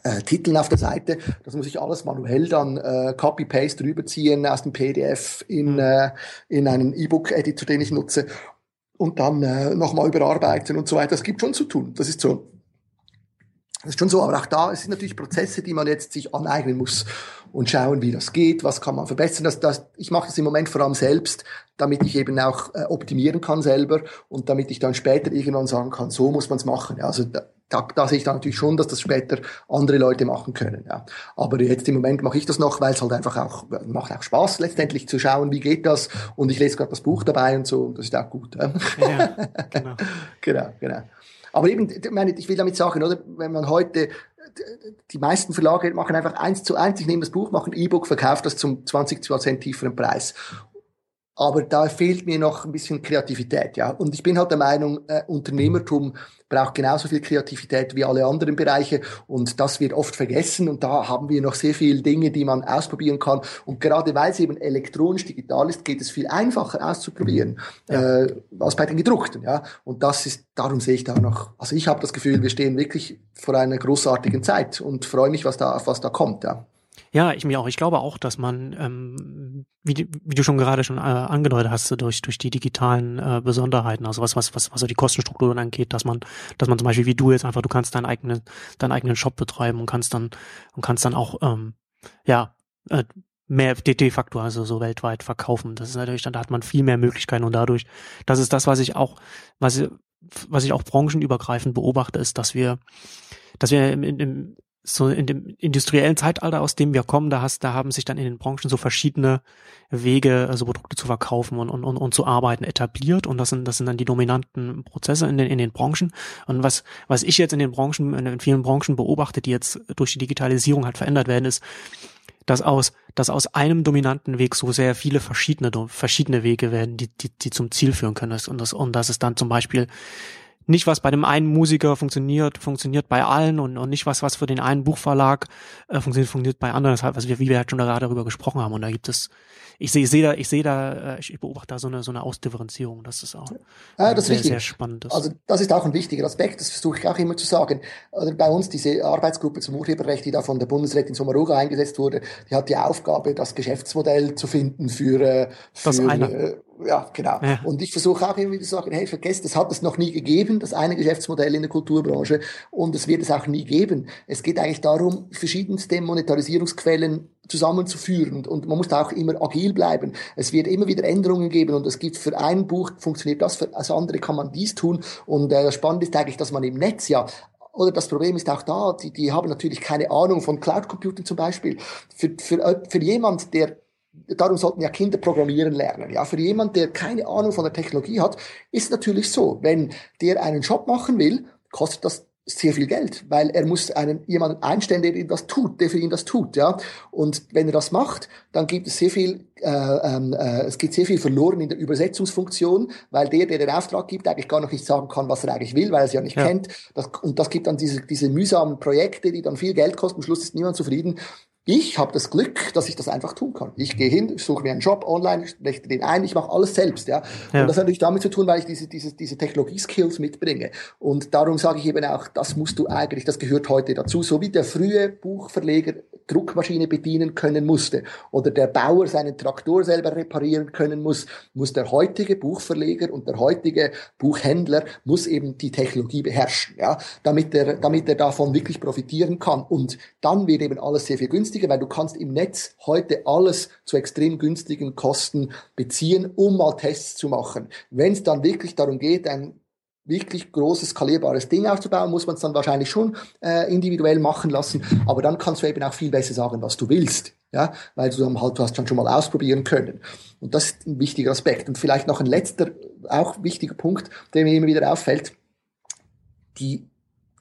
äh, Titeln auf der Seite. Das muss ich alles manuell dann äh, Copy-Paste rüberziehen aus dem PDF in, mhm. äh, in einen E-Book-Editor, den ich nutze und dann äh, nochmal überarbeiten und so weiter. Das gibt schon zu tun. Das ist so. Das ist schon so, aber auch da es sind natürlich Prozesse, die man jetzt sich aneignen muss und schauen, wie das geht, was kann man verbessern. Das, das, ich mache das im Moment vor allem selbst, damit ich eben auch äh, optimieren kann selber und damit ich dann später irgendwann sagen kann, so muss man es machen. Ja, also da, da, da sehe ich dann natürlich schon, dass das später andere Leute machen können. Ja. Aber jetzt im Moment mache ich das noch, weil es halt einfach auch macht auch Spaß letztendlich zu schauen, wie geht das. Und ich lese gerade das Buch dabei und so. Das ist auch gut. Ja, genau. genau, genau. Aber eben, ich will damit sagen, oder, wenn man heute die meisten Verlage machen einfach eins zu eins. Ich nehme das Buch, mache ein E-Book, verkaufe das zum 20 Prozent tieferen Preis. Aber da fehlt mir noch ein bisschen Kreativität, ja. Und ich bin halt der Meinung, äh, Unternehmertum braucht genauso viel Kreativität wie alle anderen Bereiche und das wird oft vergessen und da haben wir noch sehr viele Dinge, die man ausprobieren kann und gerade weil es eben elektronisch digital ist, geht es viel einfacher auszuprobieren ja. äh, als bei den gedruckten, ja. Und das ist, darum sehe ich da noch, also ich habe das Gefühl, wir stehen wirklich vor einer großartigen Zeit und freue mich, was da, auf was da kommt, ja. Ja, ich mir auch. Ich glaube auch, dass man, ähm, wie, wie du schon gerade schon äh, angedeutet hast, durch durch die digitalen äh, Besonderheiten, also was was was was so die Kostenstrukturen angeht, dass man, dass man zum Beispiel wie du jetzt einfach, du kannst deinen eigenen deinen eigenen Shop betreiben und kannst dann und kannst dann auch ähm, ja äh, mehr de facto also so weltweit verkaufen. Das ist natürlich dann da hat man viel mehr Möglichkeiten und dadurch, das ist das, was ich auch was was ich auch branchenübergreifend beobachte, ist, dass wir dass wir im, im, so in dem industriellen Zeitalter, aus dem wir kommen, da hast, da haben sich dann in den Branchen so verschiedene Wege, also Produkte zu verkaufen und, und, und, zu arbeiten etabliert. Und das sind, das sind dann die dominanten Prozesse in den, in den Branchen. Und was, was ich jetzt in den Branchen, in vielen Branchen beobachte, die jetzt durch die Digitalisierung halt verändert werden, ist, dass aus, dass aus einem dominanten Weg so sehr viele verschiedene, verschiedene Wege werden, die, die, die zum Ziel führen können. Und das, und das ist dann zum Beispiel nicht was bei dem einen Musiker funktioniert, funktioniert bei allen und, und nicht was, was für den einen Buchverlag äh, funktioniert, funktioniert bei anderen. Das heißt, also wie, wie wir halt schon gerade darüber gesprochen haben. Und da gibt es, ich sehe, ich sehe da, ich sehe da, äh, ich beobachte da so eine, so eine Ausdifferenzierung. Das ist auch ja, das sehr, ist sehr spannend. Ist. Also das ist auch ein wichtiger Aspekt, das versuche ich auch immer zu sagen. Oder bei uns diese Arbeitsgruppe zum Urheberrecht, die da von der Bundesrätin Sommaruga eingesetzt wurde, die hat die Aufgabe, das Geschäftsmodell zu finden für, äh, für das eine. Ja, genau. Ja. Und ich versuche auch immer wieder zu sagen, hey, vergesst, es hat es noch nie gegeben, das eine Geschäftsmodell in der Kulturbranche und es wird es auch nie geben. Es geht eigentlich darum, verschiedenste Monetarisierungsquellen zusammenzuführen und, und man muss da auch immer agil bleiben. Es wird immer wieder Änderungen geben und es gibt für ein Buch funktioniert das, für das andere kann man dies tun und äh, spannend ist eigentlich, dass man im Netz ja oder das Problem ist auch da, die, die haben natürlich keine Ahnung von Cloud Computing zum Beispiel. Für, für, für jemand, der darum sollten ja Kinder programmieren lernen. Ja, für jemand, der keine Ahnung von der Technologie hat, ist natürlich so, wenn der einen Job machen will, kostet das sehr viel Geld, weil er muss einen jemanden einstellen, der ihm das tut, der für ihn das tut, ja. Und wenn er das macht, dann gibt es sehr viel, äh, ähm, äh, es geht sehr viel verloren in der Übersetzungsfunktion, weil der, der den Auftrag gibt, eigentlich gar noch nicht sagen kann, was er eigentlich will, weil er es ja nicht ja. kennt. Das, und das gibt dann diese, diese mühsamen Projekte, die dann viel Geld kosten. Am Schluss ist niemand zufrieden. Ich habe das Glück, dass ich das einfach tun kann. Ich gehe hin, suche mir einen Job online, richte den ein, ich mache alles selbst. Ja? ja. Und das hat natürlich damit zu tun, weil ich diese, diese, diese Technologie-Skills mitbringe. Und darum sage ich eben auch, das musst du eigentlich, das gehört heute dazu. So wie der frühe Buchverleger Druckmaschine bedienen können musste oder der Bauer seinen Traktor selber reparieren können muss, muss der heutige Buchverleger und der heutige Buchhändler muss eben die Technologie beherrschen, ja, damit er, damit er davon wirklich profitieren kann. Und dann wird eben alles sehr viel günstiger, weil du kannst im Netz heute alles zu extrem günstigen Kosten beziehen, um mal Tests zu machen. Wenn es dann wirklich darum geht, ein wirklich großes, skalierbares Ding aufzubauen, muss man es dann wahrscheinlich schon äh, individuell machen lassen. Aber dann kannst du eben auch viel besser sagen, was du willst. Ja, weil du dann halt, du hast dann schon mal ausprobieren können. Und das ist ein wichtiger Aspekt. Und vielleicht noch ein letzter, auch wichtiger Punkt, der mir immer wieder auffällt. Die,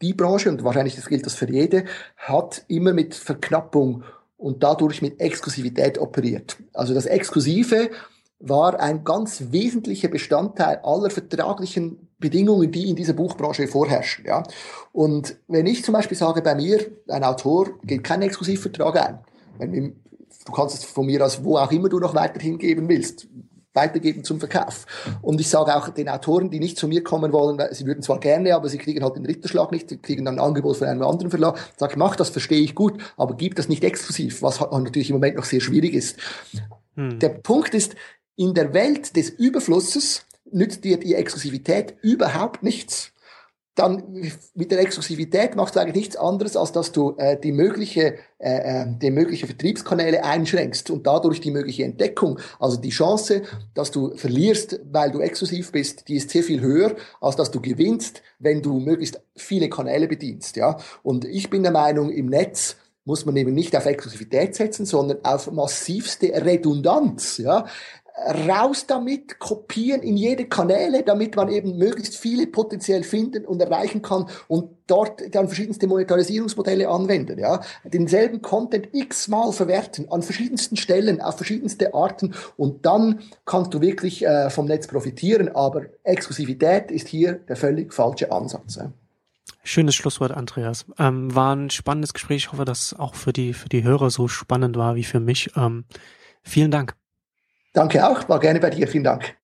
die Branche, und wahrscheinlich das gilt das für jede, hat immer mit Verknappung und dadurch mit Exklusivität operiert. Also das Exklusive war ein ganz wesentlicher Bestandteil aller vertraglichen Bedingungen, die in dieser Buchbranche vorherrschen. Ja? Und wenn ich zum Beispiel sage, bei mir, ein Autor geht keinen Exklusivvertrag ein, wenn, du kannst es von mir aus wo auch immer du noch weiter hingeben willst, weitergeben zum Verkauf. Und ich sage auch den Autoren, die nicht zu mir kommen wollen, sie würden zwar gerne, aber sie kriegen halt den Ritterschlag nicht, sie kriegen dann ein Angebot von einem anderen Verlag, sage ich, mach das, verstehe ich gut, aber gib das nicht exklusiv, was natürlich im Moment noch sehr schwierig ist. Hm. Der Punkt ist, in der Welt des Überflusses nützt dir die Exklusivität überhaupt nichts. Dann mit der Exklusivität machst du eigentlich nichts anderes, als dass du äh, die mögliche, äh, äh, die mögliche Vertriebskanäle einschränkst und dadurch die mögliche Entdeckung, also die Chance, dass du verlierst, weil du exklusiv bist, die ist sehr viel höher, als dass du gewinnst, wenn du möglichst viele Kanäle bedienst. Ja, und ich bin der Meinung, im Netz muss man eben nicht auf Exklusivität setzen, sondern auf massivste Redundanz. Ja, raus damit, kopieren in jede Kanäle, damit man eben möglichst viele potenziell finden und erreichen kann und dort dann verschiedenste Monetarisierungsmodelle anwenden, ja. Denselben Content x-mal verwerten, an verschiedensten Stellen, auf verschiedenste Arten und dann kannst du wirklich äh, vom Netz profitieren, aber Exklusivität ist hier der völlig falsche Ansatz. Ja. Schönes Schlusswort, Andreas. Ähm, war ein spannendes Gespräch. Ich hoffe, dass auch für die, für die Hörer so spannend war wie für mich. Ähm, vielen Dank. Danke auch, war gerne bei dir. Vielen Dank.